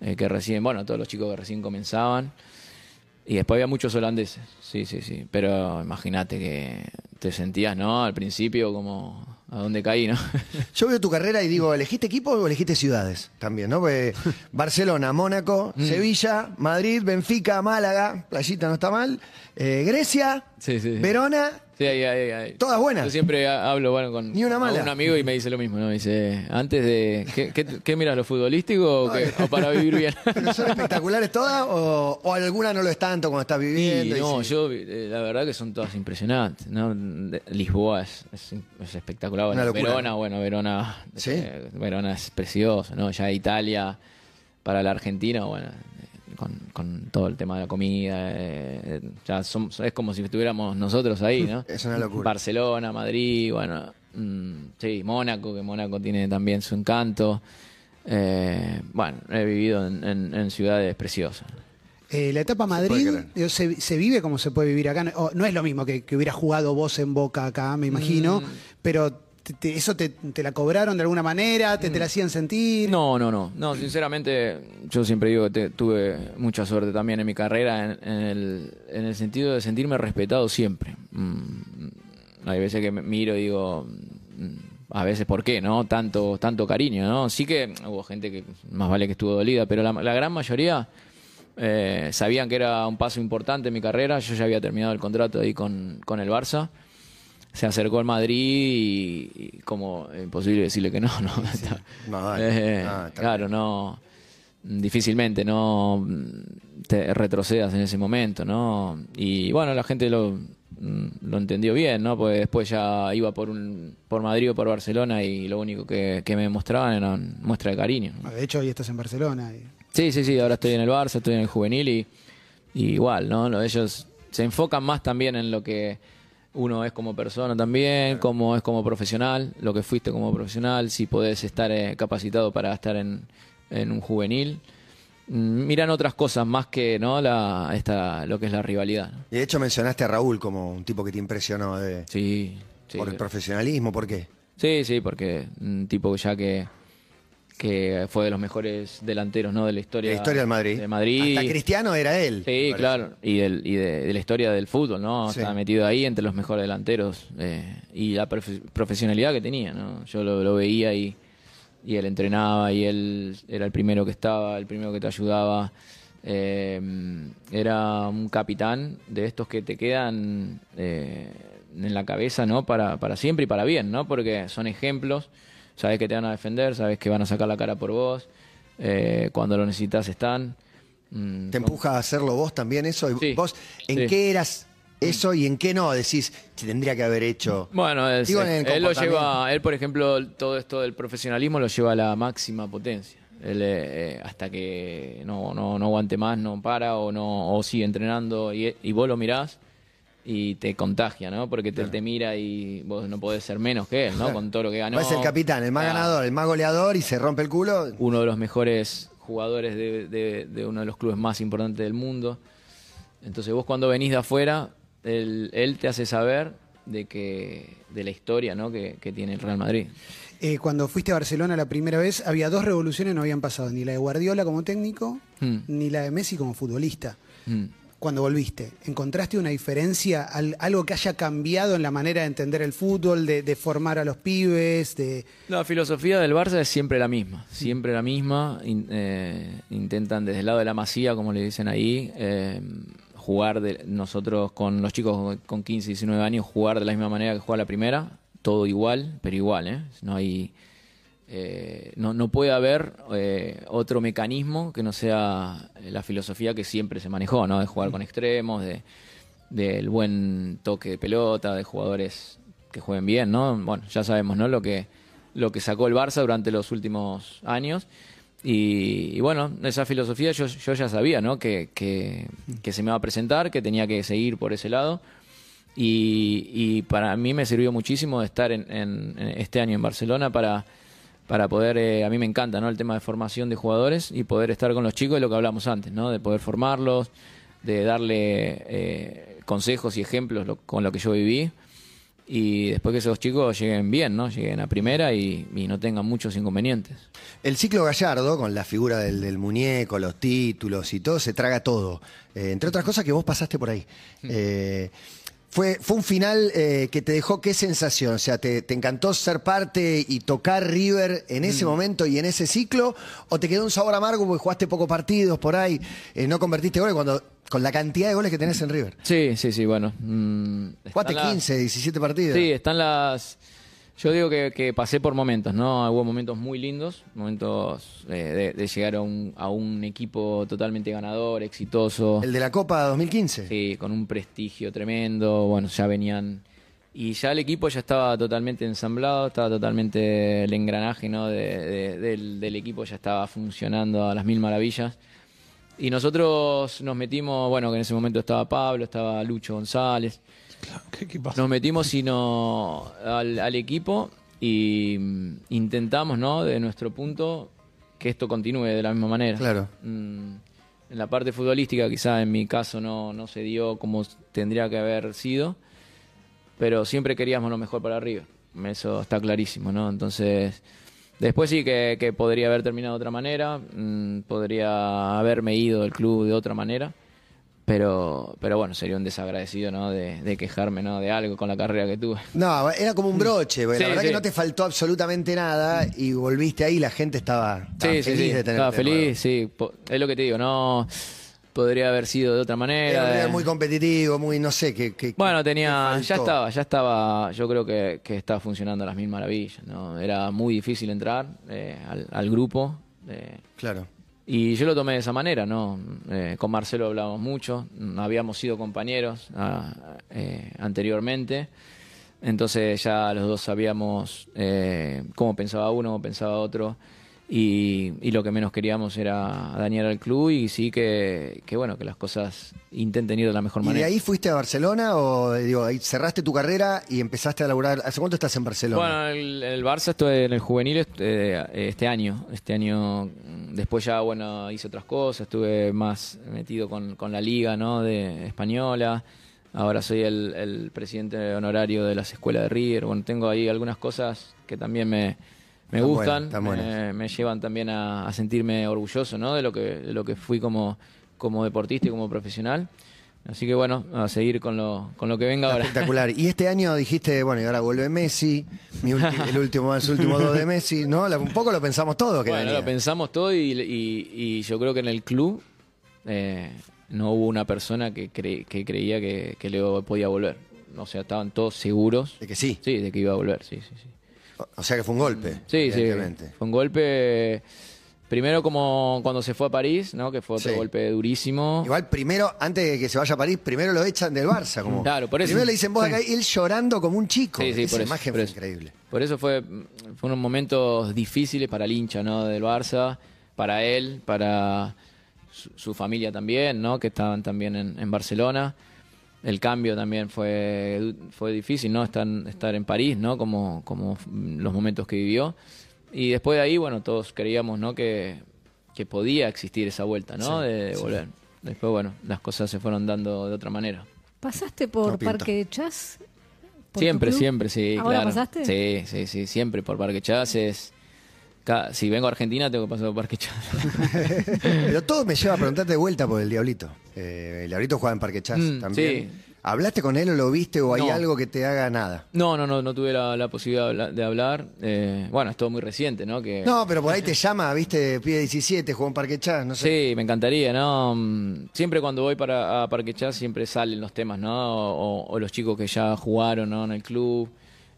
eh, que recién, bueno, todos los chicos que recién comenzaban. Y después había muchos holandeses, sí, sí, sí. Pero imagínate que te sentías, ¿no? Al principio como a dónde caí, ¿no? Yo veo tu carrera y digo, ¿elegiste equipo o elegiste ciudades? También, ¿no? Porque Barcelona, Mónaco, Mm. Sevilla, Madrid, Benfica, Málaga, Playita no está mal, eh, Grecia, Sí, sí, sí. Verona, Sí, ahí, ahí, ahí. Todas buenas. Yo siempre ha- hablo bueno, con Ni una con mala. un amigo y me dice lo mismo, ¿no? Me dice, antes de... ¿Qué, qué, qué miras, lo futbolístico o, qué? ¿O para vivir bien? ¿Pero son espectaculares todas o, o alguna no lo es tanto cuando estás viviendo? y no, sí? yo eh, la verdad que son todas impresionantes. ¿no? De- Lisboa es, es- es espectacular. Bueno, Una locura. Verona, bueno, Verona, ¿Sí? eh, Verona es precioso, ¿no? Ya Italia para la Argentina, bueno, eh, con, con todo el tema de la comida, eh, eh, ya son- es como si estuviéramos nosotros ahí, ¿no? Es una locura. Barcelona, Madrid, bueno, mm, sí, Mónaco, que Mónaco tiene también su encanto. Eh, bueno, he vivido en, en- en ciudades preciosas. Eh, la etapa Madrid se, se vive como se puede vivir acá. No, o- no es lo mismo que, que hubiera jugado vos en Boca acá, me imagino, Mm. pero te- te- eso te, te la cobraron de alguna manera, te, la hacían sentir. Mm. No, no, no. No, sinceramente, yo siempre digo que te- tuve mucha suerte también en mi carrera en, en el, en el sentido de sentirme respetado siempre. Mm, hay veces que me miro y digo, mm, a veces, ¿por qué? ¿No? Tanto, tanto cariño, ¿no? Sí que hubo gente que más vale que estuvo dolida, pero la, la gran mayoría eh, sabían que era un paso importante en mi carrera. Yo ya había terminado el contrato ahí con, con el Barça. Se acercó al Madrid y, y como imposible decirle que no, ¿no? No, vale. Eh, Ah, está claro, no. Difícilmente no te retrocedas en ese momento, ¿no? Y bueno, la gente lo, mm, lo entendió bien, ¿no? Porque después ya iba por un por Madrid o por Barcelona y lo único que, que me mostraban era muestra de cariño. ¿no? De hecho, hoy estás en Barcelona. y- Sí, sí, sí, ahora estoy en el Barça, estoy en el juvenil y, y igual, ¿no? Lo- Ellos se enfocan más también en lo que uno es como persona también, cómo es como profesional, lo que fuiste como profesional, si podés estar eh, capacitado para estar en, en un juvenil. Mm, Miran otras cosas más que no la esta lo que es la rivalidad. ¿no? Y de hecho mencionaste a Raúl como un tipo que te impresionó de, Sí, sí. por el profesionalismo, ¿por qué? Sí, sí, porque un tipo ya que que fue de los mejores delanteros, ¿no? De la historia. La historia del Madrid. De Madrid. Hasta Cristiano era él. Sí, claro, y, del, y de, de la historia del fútbol, ¿no? Sí. Estaba metido ahí entre los mejores delanteros eh, y la profe- profesionalidad que tenía, ¿no? Yo lo, lo veía y, y él entrenaba y él era el primero que estaba, el primero que te ayudaba. Eh, era un capitán de estos que te quedan eh, en la cabeza, ¿no? Para, para siempre y para bien, ¿no? Porque son ejemplos, sabes que te van a defender, sabes que van a sacar la cara por vos, eh, cuando lo necesitas están. Mm, ¿Te empuja a hacerlo vos también eso? ¿Y Sí, ¿Vos en sí. qué eras eso y en qué no? Decís, se tendría que haber hecho. Bueno, es- Digo, él lo lleva, él por ejemplo, todo esto del profesionalismo lo lleva a la máxima potencia. Él eh, eh, hasta que no, no, no aguante más, no para o no o sigue entrenando y, y vos lo mirás y te contagia, ¿no? Porque te, te mira y vos no podés ser menos que él, ¿no? Con todo lo que ganó. es el capitán, el más Claro. ganador, el más goleador y se rompe el culo. Uno de los mejores jugadores de, de- de uno de los clubes más importantes del mundo. Entonces vos cuando venís de afuera, él, él te hace saber de que de la historia ¿no? que, que tiene el Real Madrid. Eh, cuando fuiste a Barcelona la primera vez, había dos revoluciones no habían pasado, ni la de Guardiola como técnico, Mm. ni la de Messi como futbolista. Mm. Cuando volviste? ¿Encontraste una diferencia, al- algo que haya cambiado en la manera de entender el fútbol, de, de formar a los pibes? De... La filosofía del Barça es siempre la misma, siempre la misma. Eh, intentan desde el lado de la masía, como le dicen ahí, eh, jugar de, nosotros con los chicos con 15, 19 años, jugar de la misma manera que juega la primera, todo igual, pero igual, ¿eh? No hay... eh, no, no puede haber eh, otro mecanismo que no sea la filosofía que siempre se manejó, ¿no? De jugar con extremos, de, del buen toque de pelota, de jugadores que jueguen bien, ¿no? Bueno, ya sabemos, ¿no? Lo que, lo que sacó el Barça durante los últimos años. Y, y bueno, esa filosofía yo, yo ya sabía, ¿no? Que, que, que se me iba a presentar, que tenía que seguir por ese lado. Y, y para mí me sirvió muchísimo de estar en, en- en este año en Barcelona para, para poder, eh, a mí me encanta, ¿no? El tema de formación de jugadores y poder estar con los chicos de lo que hablamos antes, ¿no? De poder formarlos, de darle eh, consejos y ejemplos lo- con lo que yo viví y después que esos chicos lleguen bien, ¿no? Lleguen a primera y, y no tengan muchos inconvenientes. El ciclo Gallardo, con la figura del, del muñeco, los títulos y todo, se traga todo. Eh, entre otras cosas que vos pasaste por ahí. Eh, fue, fue un final eh, que te dejó qué sensación? O sea, ¿te, te encantó ser parte y tocar River en ese momento y en ese ciclo? ¿O te quedó un sabor amargo porque jugaste pocos partidos por ahí? eh, no convertiste goles cuando con la cantidad de goles que tenés en River. Sí, sí, sí, bueno. mm, Jugaste están las- 15, 17 partidos. Sí, están las... Yo digo que, que pasé por momentos, ¿no? Hubo momentos muy lindos, momentos eh, de, de llegar a un, a un equipo totalmente ganador, exitoso. El de la Copa 2015. Sí, con un prestigio tremendo. Bueno, ya venían. Y ya el equipo ya estaba totalmente ensamblado, estaba totalmente el engranaje ¿no? de- de- del, del equipo ya estaba funcionando a las mil maravillas. Y nosotros nos metimos, bueno, que en ese momento estaba Pablo, estaba Lucho González. ¿Qué, qué pasa? Nos metimos y no, al, al equipo y mm, intentamos, ¿no? De nuestro punto, que esto continúe de la misma manera. Claro. Mm, en la parte futbolística, quizá en mi caso no, no se dio como tendría que haber sido, pero siempre queríamos lo mejor para River. Eso está clarísimo, ¿no? Entonces, después sí que, que podría haber terminado de otra manera, mm, podría haberme ido del club de otra manera. Pero, pero bueno, sería un desagradecido, ¿no? De, de quejarme, ¿no? De algo con la carrera que tuve. No, era como un broche, porque la verdad sí. que no te faltó absolutamente nada y volviste ahí, la gente estaba, estaba Sí, sí, feliz de tenerte. Estaba feliz, sí. Es lo que te digo, no podría haber sido de otra Era manera. River eh. muy competitivo, muy, no sé, que... que- Bueno, tenía, ya estaba, ya estaba, yo creo que, que estaba funcionando a las mil maravillas, ¿no? Era muy difícil entrar eh, al, al grupo. eh, Claro. Y yo lo tomé de esa manera, ¿no? Eh, con Marcelo hablábamos mucho, habíamos sido compañeros ah, eh, anteriormente, entonces ya los dos sabíamos eh, cómo pensaba uno, cómo pensaba otro, y, y lo que menos queríamos era dañar al club y sí que, que bueno, que las cosas intenten ir de la mejor ¿Y de manera. ahí fuiste a Barcelona o digo, ahí cerraste tu carrera y empezaste a laburar? ¿Hace cuánto estás en Barcelona? Bueno, el, el Barça estuve en el juvenil este, este año. Este año, mm, después ya, bueno, hice otras cosas. Estuve más metido con, con la liga, ¿no? De española. Ahora soy el, el presidente honorario de las escuelas de River. Bueno, tengo ahí algunas cosas que también me, me gustan. buenas, están buenas. me, me llevan también a, a sentirme orgulloso, ¿no? De lo que, de lo que fui como, como deportista y como profesional. Así que bueno, a seguir con lo, con lo que venga ahora. Espectacular. Y este año dijiste, bueno, y ahora vuelve Messi, mi el último, el último dos de Messi, ¿no? Un poco lo pensamos todo que Bueno, venía. lo pensamos todo y, y- y yo creo que en el club eh, no hubo una persona que, cre- que creía que, que Leo podía volver. O sea, estaban todos seguros. De que sí. Sí, de que iba a volver, sí, sí, sí. O- sea que fue un golpe. Sí, sí. Fue un golpe. Primero como cuando se fue a París, ¿no? Que fue otro Sí. golpe durísimo. Igual primero, antes de que se vaya a París, primero lo echan del Barça. Como, Claro, por eso. Primero le dicen vos acá y él llorando como un chico. Sí, sí, Esa por eso, imagen por fue eso. increíble. Por eso fue, fueron momentos difíciles para el hincha ¿no? del Barça, para él, para su, su familia también, ¿no? que estaban también en, en Barcelona. El cambio también fue, fue difícil, ¿no? Estar, estar en París, ¿no? Como, como los momentos que vivió. Y después de ahí, bueno, todos creíamos, ¿no? Que, que podía existir esa vuelta, ¿no? Sí, de, de sí. volver. Después, bueno, las cosas se fueron dando de otra manera. ¿Pasaste por No. Parque de Chas? ¿Por tu Siempre, siempre, sí, ¿Ahora claro. pasaste? Sí, sí, sí, siempre por Parque Chas es, cada- si vengo a Argentina tengo que pasar por Parque Chas. Pero todo me lleva a preguntarte de vuelta por el Diablito. Eh, el Diablito juega en Parque Chas Mm, también. sí. ¿Hablaste con él o lo viste o hay No. algo que te haga nada? No, no, no, no tuve la, la posibilidad de habla- de hablar. Eh, bueno, es todo muy reciente, ¿no? Que, No, pero por ahí te llama, viste, pide 17, jugó en Parque Chas, no sé. Sí, me encantaría, ¿no? Mm, Siempre cuando voy para a Parque Chas siempre salen los temas, ¿no? O, o los chicos que ya jugaron ¿no? en el club,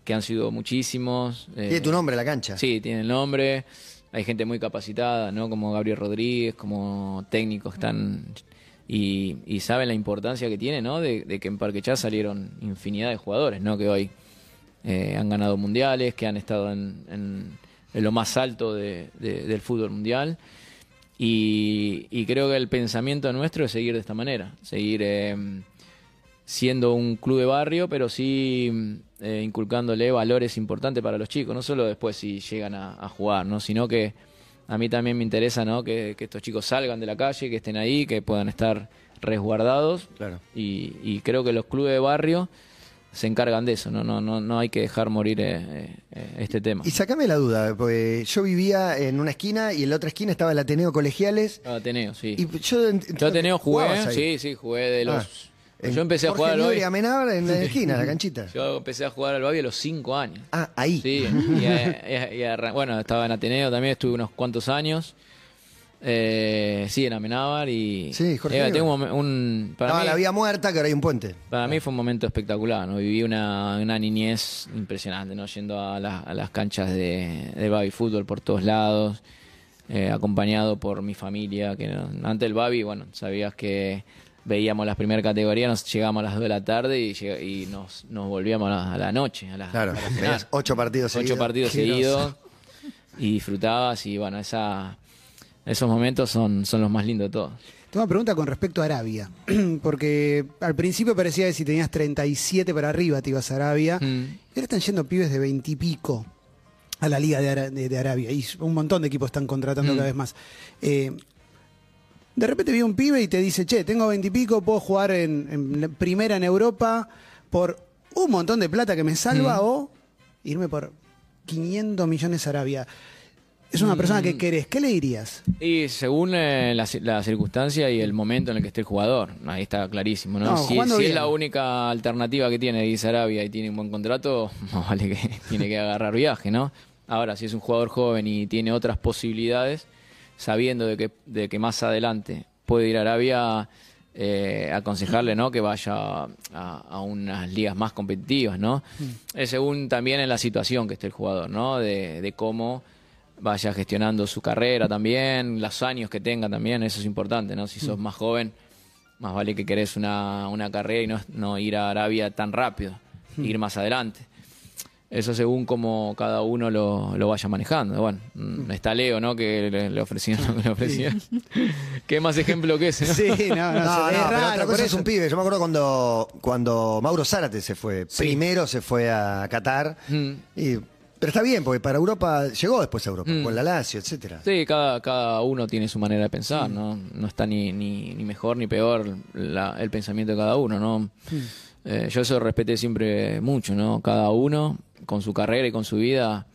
que han sido muchísimos. eh, Tiene tu nombre la cancha. Sí, tiene el nombre. Hay gente muy capacitada, ¿no? Como Gabriel Rodríguez, como técnicos están y, y saben la importancia que tiene, ¿no? De, de que en Parque Chas salieron infinidad de jugadores, ¿no? Que hoy eh, han ganado mundiales, que han estado en, en- en lo más alto de- de- del fútbol mundial. Y, y creo que el pensamiento nuestro es seguir de esta manera, seguir eh, siendo un club de barrio, pero sí eh, inculcándole valores importantes para los chicos, no solo después si llegan a, a jugar, ¿no? sino que a mí también me interesa ¿no? que, que estos chicos salgan de la calle, que estén ahí, que puedan estar resguardados. Claro. Y, y creo que los clubes de barrio se encargan de eso, no, no, no, no hay que dejar morir eh, eh, este tema. Y sacame la duda, porque yo vivía en una esquina y en la otra esquina estaba el Ateneo Colegiales. Ah, Ateneo, sí. Y yo, Ateneo jugué, sí, sí, jugué de los... Ah, yo empecé a jugar al Babi. Amenábar en la esquina, la canchita. Yo empecé a jugar al Babi a los 5 años. Ah, ahí. Sí, y, y y arran- bueno, estaba en Ateneo también, estuve unos cuantos años. Eh, sí, en Amenábar y... Sí, Jorge eh, tengo un, un- para, Estaba mí, la vía muerta, que ahora hay un puente. para mí fue un momento espectacular, ¿no? Viví una, una niñez impresionante, ¿no? Yendo a, la- a las canchas de, de Babi Fútbol por todos lados, eh, acompañado por mi familia, que no- antes del Babi, bueno, sabías que veíamos las primeras categorías, nos llegábamos a las 2 de la tarde y, nos, nos volvíamos a la, a la noche, a la, Claro, veías ocho partidos ocho seguidos. partidos Qué groso. seguidos y disfrutabas y bueno, esa, esos momentos son, son los más lindos de todos. Tengo una pregunta con respecto a Arabia, porque al principio parecía que si tenías 37 para arriba te ibas a Arabia, Mm. y ahora están yendo pibes de 20 y pico a la Liga de, Ara- de- de Arabia, y un montón de equipos están contratando Mm. cada vez más. Eh, de repente vi un pibe y te dice, che, tengo 20 y pico, puedo jugar en, primera en Europa por un montón de plata que me salva Mm. o irme por 500 millones a Arabia. Es una persona Mm. que querés, ¿qué le dirías? Y según eh, la, la circunstancia y el momento en el que esté el jugador, ahí está clarísimo, ¿no? No, si es la única alternativa que tiene Di Sarabia y tiene un buen contrato, más vale que tiene que agarrar viaje, ¿no? Ahora, si es un jugador joven y tiene otras posibilidades, sabiendo de que, de que más adelante puede ir a Arabia, eh, aconsejarle ¿no? que vaya a, a unas ligas más competitivas, ¿no? Es según también en la situación que esté el jugador, ¿no? De, de cómo vaya gestionando su carrera también, los años que tenga también, eso es importante, ¿no? Si sos más joven, más vale que querés una, una carrera y no, no ir a Arabia tan rápido, ir más adelante. Eso según como cada uno lo, lo vaya manejando. Bueno, mm, está Leo, ¿no? Que le, le ofrecieron lo que le ofrecían. ¿Qué más ejemplo que ese? no? Sí, no, no, No, es raro, otra cosa es un pibe. Yo me acuerdo cuando, cuando Mauro Zárate se fue. Primero se fue a Qatar. Mm. Y, pero está bien, porque para Europa, llegó después a Europa, Mm. con la Lazio, etcétera. Sí, cada, cada uno tiene su manera de pensar, ¿no? No está ni, ni, ni mejor ni peor la- el pensamiento de cada uno, ¿no? Eh, yo eso respeté siempre mucho, ¿no? Cada uno, con su carrera y con su vida,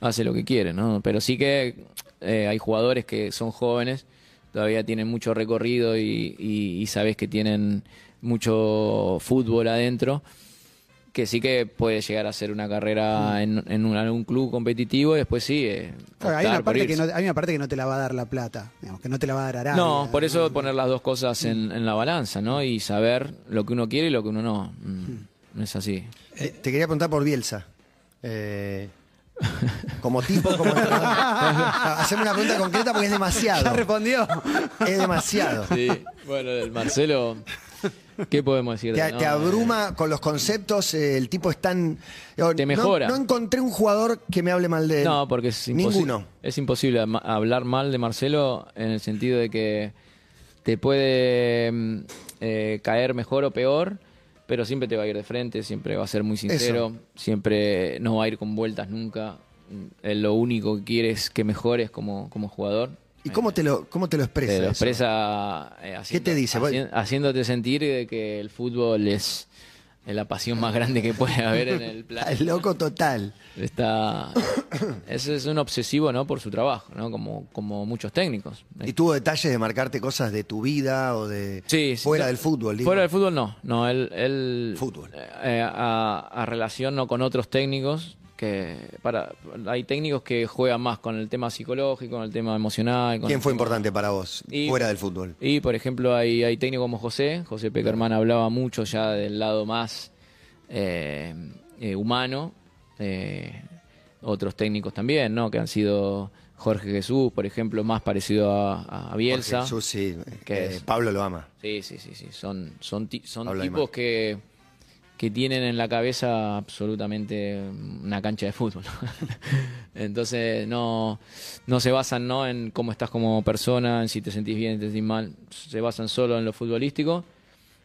hace lo que quiere, ¿no? Pero sí que eh, hay jugadores que son jóvenes, todavía tienen mucho recorrido y, y, y sabes que tienen mucho fútbol adentro que sí que puede llegar a ser una carrera en, en un, algún club competitivo y después sí. eh, hay, una parte que no, hay una parte que no te la va a dar la plata, digamos, que no te la va a dar Arabia. No, por eso poner las dos cosas en, en la balanza, ¿no? Y saber lo que uno quiere y lo que uno no. Mm, Es así. Eh, te quería preguntar por Bielsa. Eh, como tipo, como. Haceme una pregunta concreta porque es Ya demasiado. respondió. Es demasiado. Sí, bueno, el Marcelo, ¿qué podemos decir? de- Te, no, te eh, abruma con los conceptos, eh, el tipo es tan... digo, Te no- mejora. No, encontré un jugador que me hable mal de él. No, porque es imposible. Ninguno. Es imposible hablar mal de Marcelo en el sentido de que te puede mm, eh, caer mejor o peor, pero siempre te va a ir de frente, siempre va a ser muy sincero, siempre no va a ir con vueltas nunca. Mm, Él lo único que quiere es que mejores como, como jugador. ¿Y cómo te lo, cómo te lo expresa? Te lo expresa eh, haciendo- te dice? haci- haciéndote sentir de que el fútbol es es la pasión más grande que puede haber en el plan. El loco total. Está, es, es un obsesivo, ¿no? Por su trabajo, ¿no? Como, como muchos técnicos. ¿Y tuvo detalles de marcarte cosas de tu vida o de Sí, sí. fuera del fútbol? digo? Fuera del fútbol no, no, él, él Fútbol. eh, a, a relación no con otros técnicos que para hay técnicos que juegan más con el tema psicológico, con el tema emocional. con ¿Quién fue importante para vos Y- fuera del fútbol? Y por ejemplo hay, hay técnicos como José, José Peckerman hablaba mucho ya del lado más eh, eh, humano, eh, otros técnicos también, ¿no? Que han sido Jorge Jesús, por ejemplo, más parecido a, a Bielsa. Porque Jesús, sí, ¿Qué eh, es? Pablo lo ama. Sí, sí, sí, sí. Son, son, son tipos que, que tienen en la cabeza absolutamente una cancha de fútbol. Entonces no, no se basan ¿no? en cómo estás como persona, en si te sentís bien, te sentís mal. Se basan solo en lo futbolístico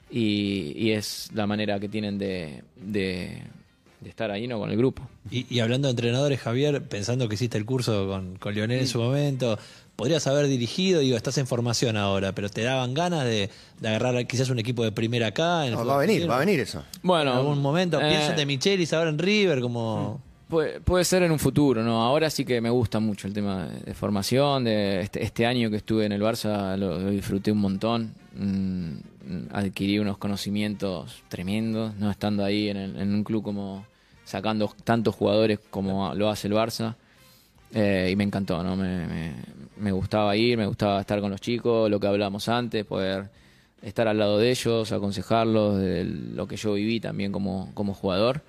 y, y es la manera que tienen de, de, de estar ahí ¿no? con el grupo. Y, y hablando de entrenadores, Javier, pensando que hiciste el curso con, con Lionel en su momento, podrías haber dirigido, digo, estás en formación ahora, pero te daban ganas de, de agarrar quizás un equipo de primera acá. En el No, va a venir, va a venir eso. Bueno, en algún momento. eh, Pienso de Michelis ahora en River, como. Puede, puede ser en un futuro, ¿no? Ahora sí que me gusta mucho el tema de, de formación, de este, este año que estuve en el Barça lo, lo disfruté un montón, Mm, adquirí unos conocimientos tremendos, ¿no? Estando ahí en, el- en un club como sacando tantos jugadores como lo hace el Barça, Eh, y me encantó, ¿no? Me, me- me gustaba ir, me gustaba estar con los chicos, lo que hablábamos antes, poder estar al lado de ellos, aconsejarlos, de lo que yo viví también como, como jugador.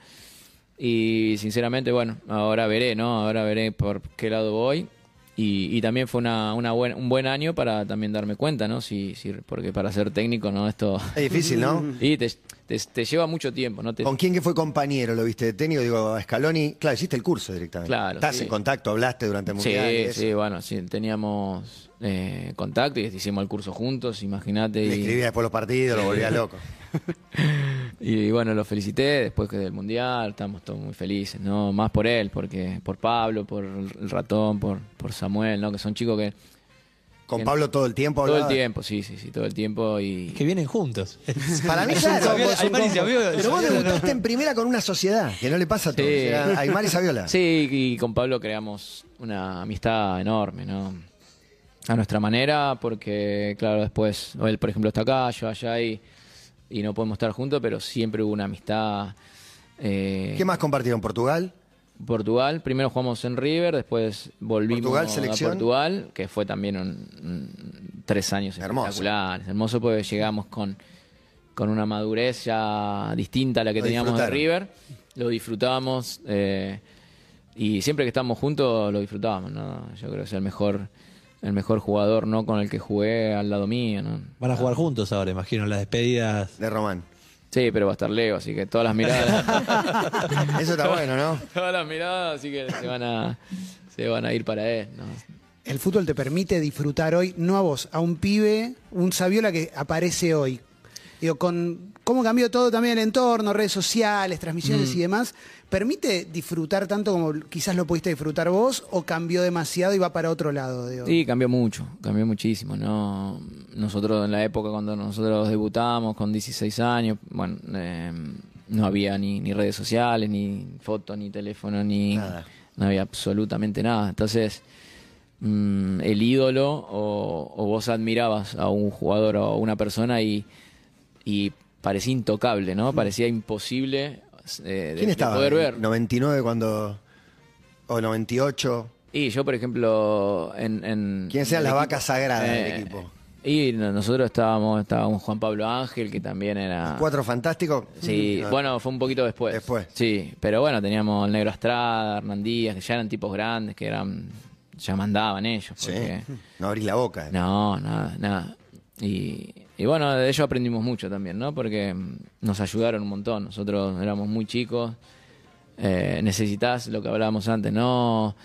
Y sinceramente, bueno, ahora veré, ¿no? Ahora veré por qué lado voy. Y, y también fue una, una buen, un buen año para también darme cuenta, ¿no? Si, si, porque para ser técnico, ¿no? Esto... Es difícil, ¿no? Y te, te, te lleva mucho tiempo, ¿no? Te, ¿Con quién que fue compañero lo viste de técnico? Digo, a Scaloni. Claro, hiciste el curso directamente. Claro, Estás sí. en contacto, hablaste durante Sí, mundial. y eso. sí, bueno, sí, teníamos eh, contacto y hicimos el curso juntos, imagínate. Le y- escribía después los partidos, lo volvía loco. Y bueno, lo felicité después que del mundial, estamos todos muy felices, ¿no? Más por él, porque por Pablo, por el ratón, por, por Samuel, ¿no? Que son chicos que Con. Pablo todo el tiempo todo el tiempo, sí, sí, sí, todo el tiempo y que vienen juntos. Para mí, claro. combo, vos- Aymar y Saviola- Pero vos debutaste en primera con una sociedad, que no le pasa a todos. Sí. Era Aymar y Saviola. Sí, y con Pablo creamos una amistad enorme, ¿no? A nuestra manera, porque, claro, después, él, por ejemplo, está acá, yo allá y, y no podemos estar juntos, pero siempre hubo una amistad. eh, ¿Qué más compartieron? ¿Portugal? Portugal, primero jugamos en River, después volvimos Portugal, a selección. Portugal, que fue también un, un- tres años Hermoso. espectaculares. Hermoso porque llegamos con, con una madurez ya distinta a la que Lo teníamos de disfrutaron. River. Lo disfrutábamos eh, y siempre que estamos juntos lo disfrutábamos. ¿no? Yo creo que es el mejor, el mejor jugador no con el que jugué al lado mío. ¿no? Van a jugar juntos ahora, imagino, las despedidas. De Román. Sí, pero va a estar Leo, así que todas las miradas. Eso está bueno, ¿no? todas las miradas, así que se van a, se van a ir para él. ¿no? El fútbol te permite disfrutar hoy, no a vos, a un pibe, un Saviola que aparece hoy. Digo, con cómo cambió todo también el entorno, redes sociales, transmisiones y demás, ¿permite disfrutar tanto como quizás lo pudiste disfrutar vos o cambió demasiado y va para otro lado? Digo? Sí, cambió mucho, cambió muchísimo. ¿no? Nosotros en la época cuando nosotros debutábamos con 16 años, bueno, eh, no había ni, ni redes sociales, ni fotos, ni teléfono, ni Nada. no había absolutamente nada. Entonces, mm, el ídolo o, o vos admirabas a un jugador o a una persona y, y parecía intocable, ¿no? Parecía imposible eh, de, ¿Quién de estaba? poder ver. 99 cuando... O 98. Y yo, por ejemplo, en... en ¿Quiénes eran en equipo- vacas sagradas del Eh, equipo? Y no- nosotros estábamos, estábamos Juan Pablo Ángel, que también era... Cuatro fantásticos. Sí, No. bueno, fue un poquito después. Después. Sí, pero bueno, teníamos el Negro Estrada, Hernán Díaz, que ya eran tipos grandes, que eran... Ya mandaban ellos. Sí. No abrís la boca. No, nada, nada. Y, y bueno, de ellos aprendimos mucho también, ¿no? Porque mm, nos ayudaron un montón. Nosotros éramos muy chicos. Eh, necesitas lo que hablábamos antes, ¿no?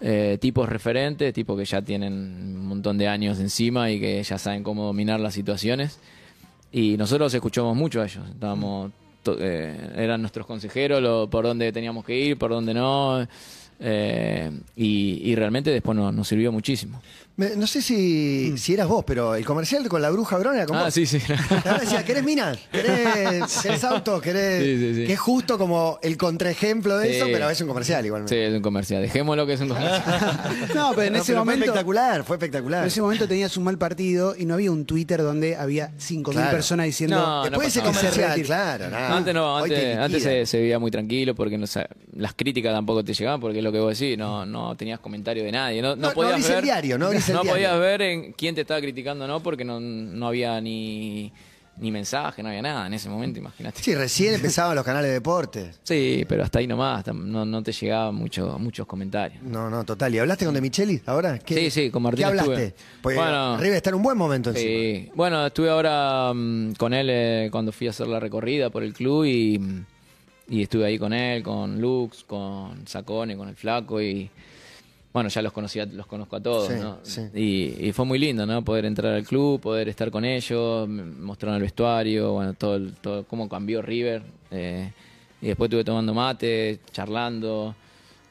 Eh, tipos referentes, tipos que ya tienen un montón de años encima y que ya saben cómo dominar las situaciones. Y nosotros escuchamos mucho a ellos. Estábamos, eh, eran nuestros consejeros, lo- por dónde teníamos que ir, por dónde no. Y, y realmente después nos, nos sirvió muchísimo. Me- no sé si, si eras vos, pero el comercial con la bruja Brona era con Ah, sí, sí. Decía, ¿querés minas? ¿Querés, querés autos? ¿Querés...? Sí, sí, sí. Que es justo como el contraejemplo de Sí. eso, pero es un comercial Sí, igualmente. es un comercial. Dejémoslo que es un comercial. No, pero en No, ese pero momento. Fue espectacular, fue espectacular. En ese momento tenías un mal partido y no había un Twitter donde había 5.000 Claro. personas diciendo. No, Después de ese pasaba comercial, claro. nada. Antes no, Hoy te antes, antes se, se vivía muy tranquilo porque no, sa- las críticas tampoco te llegaban porque es lo que vos decís, no, no tenías comentario de nadie. No, no, No, no podías abrís ver, el diario, no abrís el diario. podías ver en quién te estaba criticando o no porque no, no había ni, ni mensaje, no había nada en ese momento, imagínate. Sí, recién empezaban los canales de deportes. Sí, pero hasta ahí nomás, no, no te llegaban mucho, muchos comentarios. No, no, total. ¿Y hablaste con De Micheli ahora? ¿Qué- Sí, sí, con Martín ¿Qué hablaste? estuve. Porque Bueno. River está en un buen momento encima. Sí. Bueno, estuve ahora mm, con él eh, cuando fui a hacer la recorrida por el club y, y estuve ahí con él, con Lux, con Sacone, con el Flaco y bueno, ya los conocía, los conozco a todos, Sí, ¿no? sí. Y, y fue muy lindo, ¿no? Poder entrar al club, poder estar con ellos, mostraron el vestuario, bueno, todo, el- todo cómo cambió River. eh, y después estuve tomando mate, charlando.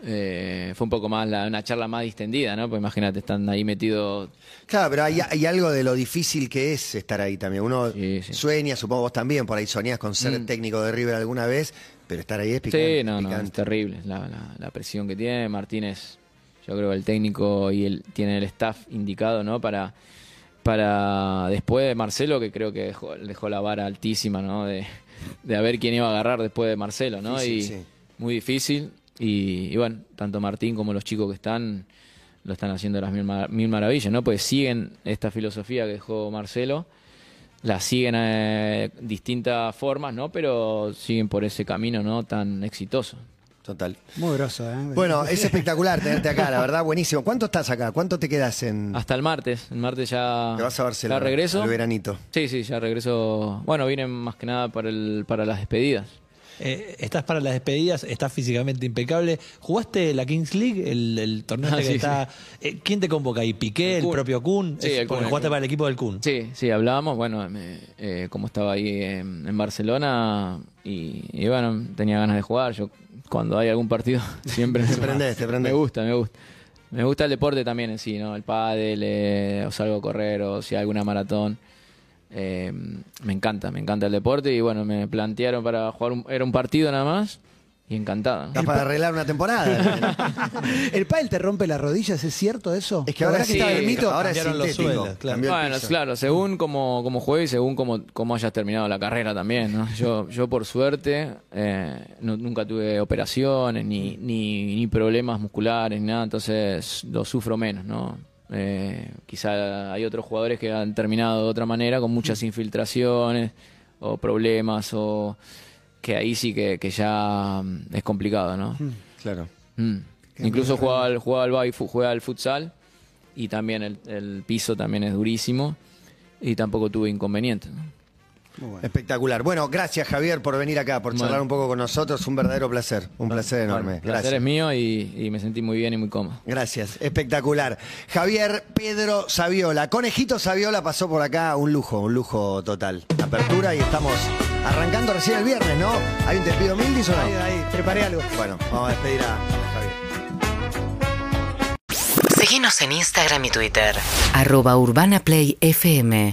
eh, fue un poco más la- una charla más distendida, ¿no? Pues imagínate, están ahí metidos Claro, pero hay, hay algo de lo difícil que es estar ahí también. Uno Sí, sí. sueña, supongo vos también, por ahí soñás con ser Mm. técnico de River alguna vez, pero estar ahí es picante. Sí, no, no, es picante. terrible la, la- la presión que tiene. Martínez, yo creo que el técnico y él tiene el staff indicado, ¿no? Para, para después de Marcelo, que creo que dejó, dejó la vara altísima, ¿no? De, de a ver quién iba a agarrar después de Marcelo, ¿no? Difícil, y sí. muy difícil. Y, y bueno, tanto Martín como los chicos que están lo están haciendo las mil, mar- mil maravillas, ¿no? Pues siguen esta filosofía que dejó Marcelo la siguen eh, distintas formas, ¿no? Pero siguen por ese camino, ¿no? Tan exitoso. Total. Muy groso, ¿eh? Bueno, es espectacular tenerte acá, la verdad, buenísimo. ¿Cuánto estás acá? ¿Cuánto te quedas en...? Hasta el martes. El martes ya. Te vas a Barcelona. Ya regreso. Veranito. Sí, sí, ya regreso. Bueno, vine más que nada para, el, para las despedidas. Eh, estás para las despedidas, estás físicamente impecable. ¿Jugaste la Kings League, el, el torneo Ah, este que sí, está? Eh, ¿Quién te convoca ahí? ¿Piqué, El el, Kun. propio Kun? Sí, Es el Kun, porque el jugaste Kun. para el equipo del Kun. Sí, sí, hablábamos. Bueno, me- eh, como estaba ahí en, en Barcelona y, y bueno, tenía ganas de jugar. Yo, cuando hay algún partido, siempre Te prendés, te prendés. Me gusta, me gusta. Me gusta el deporte también en sí, ¿no? El pádel, eh, o salgo a correr, o si hay alguna maratón. Eh, me encanta, me encanta el deporte y bueno, me plantearon para jugar, un, era un partido nada más y encantado. ¿no? Estás para arreglar una temporada. ¿El pádel te rompe las rodillas? ¿Es cierto eso? es que ahora sí, que estaba el mito. ahora es los suelos, claro. Bueno, claro, según como, como juegue y según como, como hayas terminado la carrera también, ¿no? Yo, yo por suerte eh, no- nunca tuve operaciones ni, ni, ni problemas musculares ni nada, entonces lo sufro menos, ¿no? Eh, quizá hay otros jugadores que han terminado de otra manera con muchas infiltraciones o problemas o que ahí sí que, que ya mm, es complicado, ¿no? Claro. Mm. Incluso jugaba al, jugaba al, juega al futsal y también el, el piso también es durísimo y tampoco tuve inconvenientes. ¿no? Espectacular. Bueno, gracias Javier por venir acá, por charlar Bueno. un poco con nosotros. Un verdadero placer. Un placer enorme. El placer Gracias. es mío y, y me sentí muy bien y muy cómodo. Gracias, espectacular. Javier Pedro Saviola, Conejito Saviola pasó por acá, un lujo, un lujo total. Apertura y estamos arrancando recién el viernes, ¿no? ¿Hay un te pido Mildis o no? Ahí, ahí, preparé algo. Bueno, vamos a despedir a Javier. Síguenos en Instagram y Twitter. Arroba Urbana Play FM.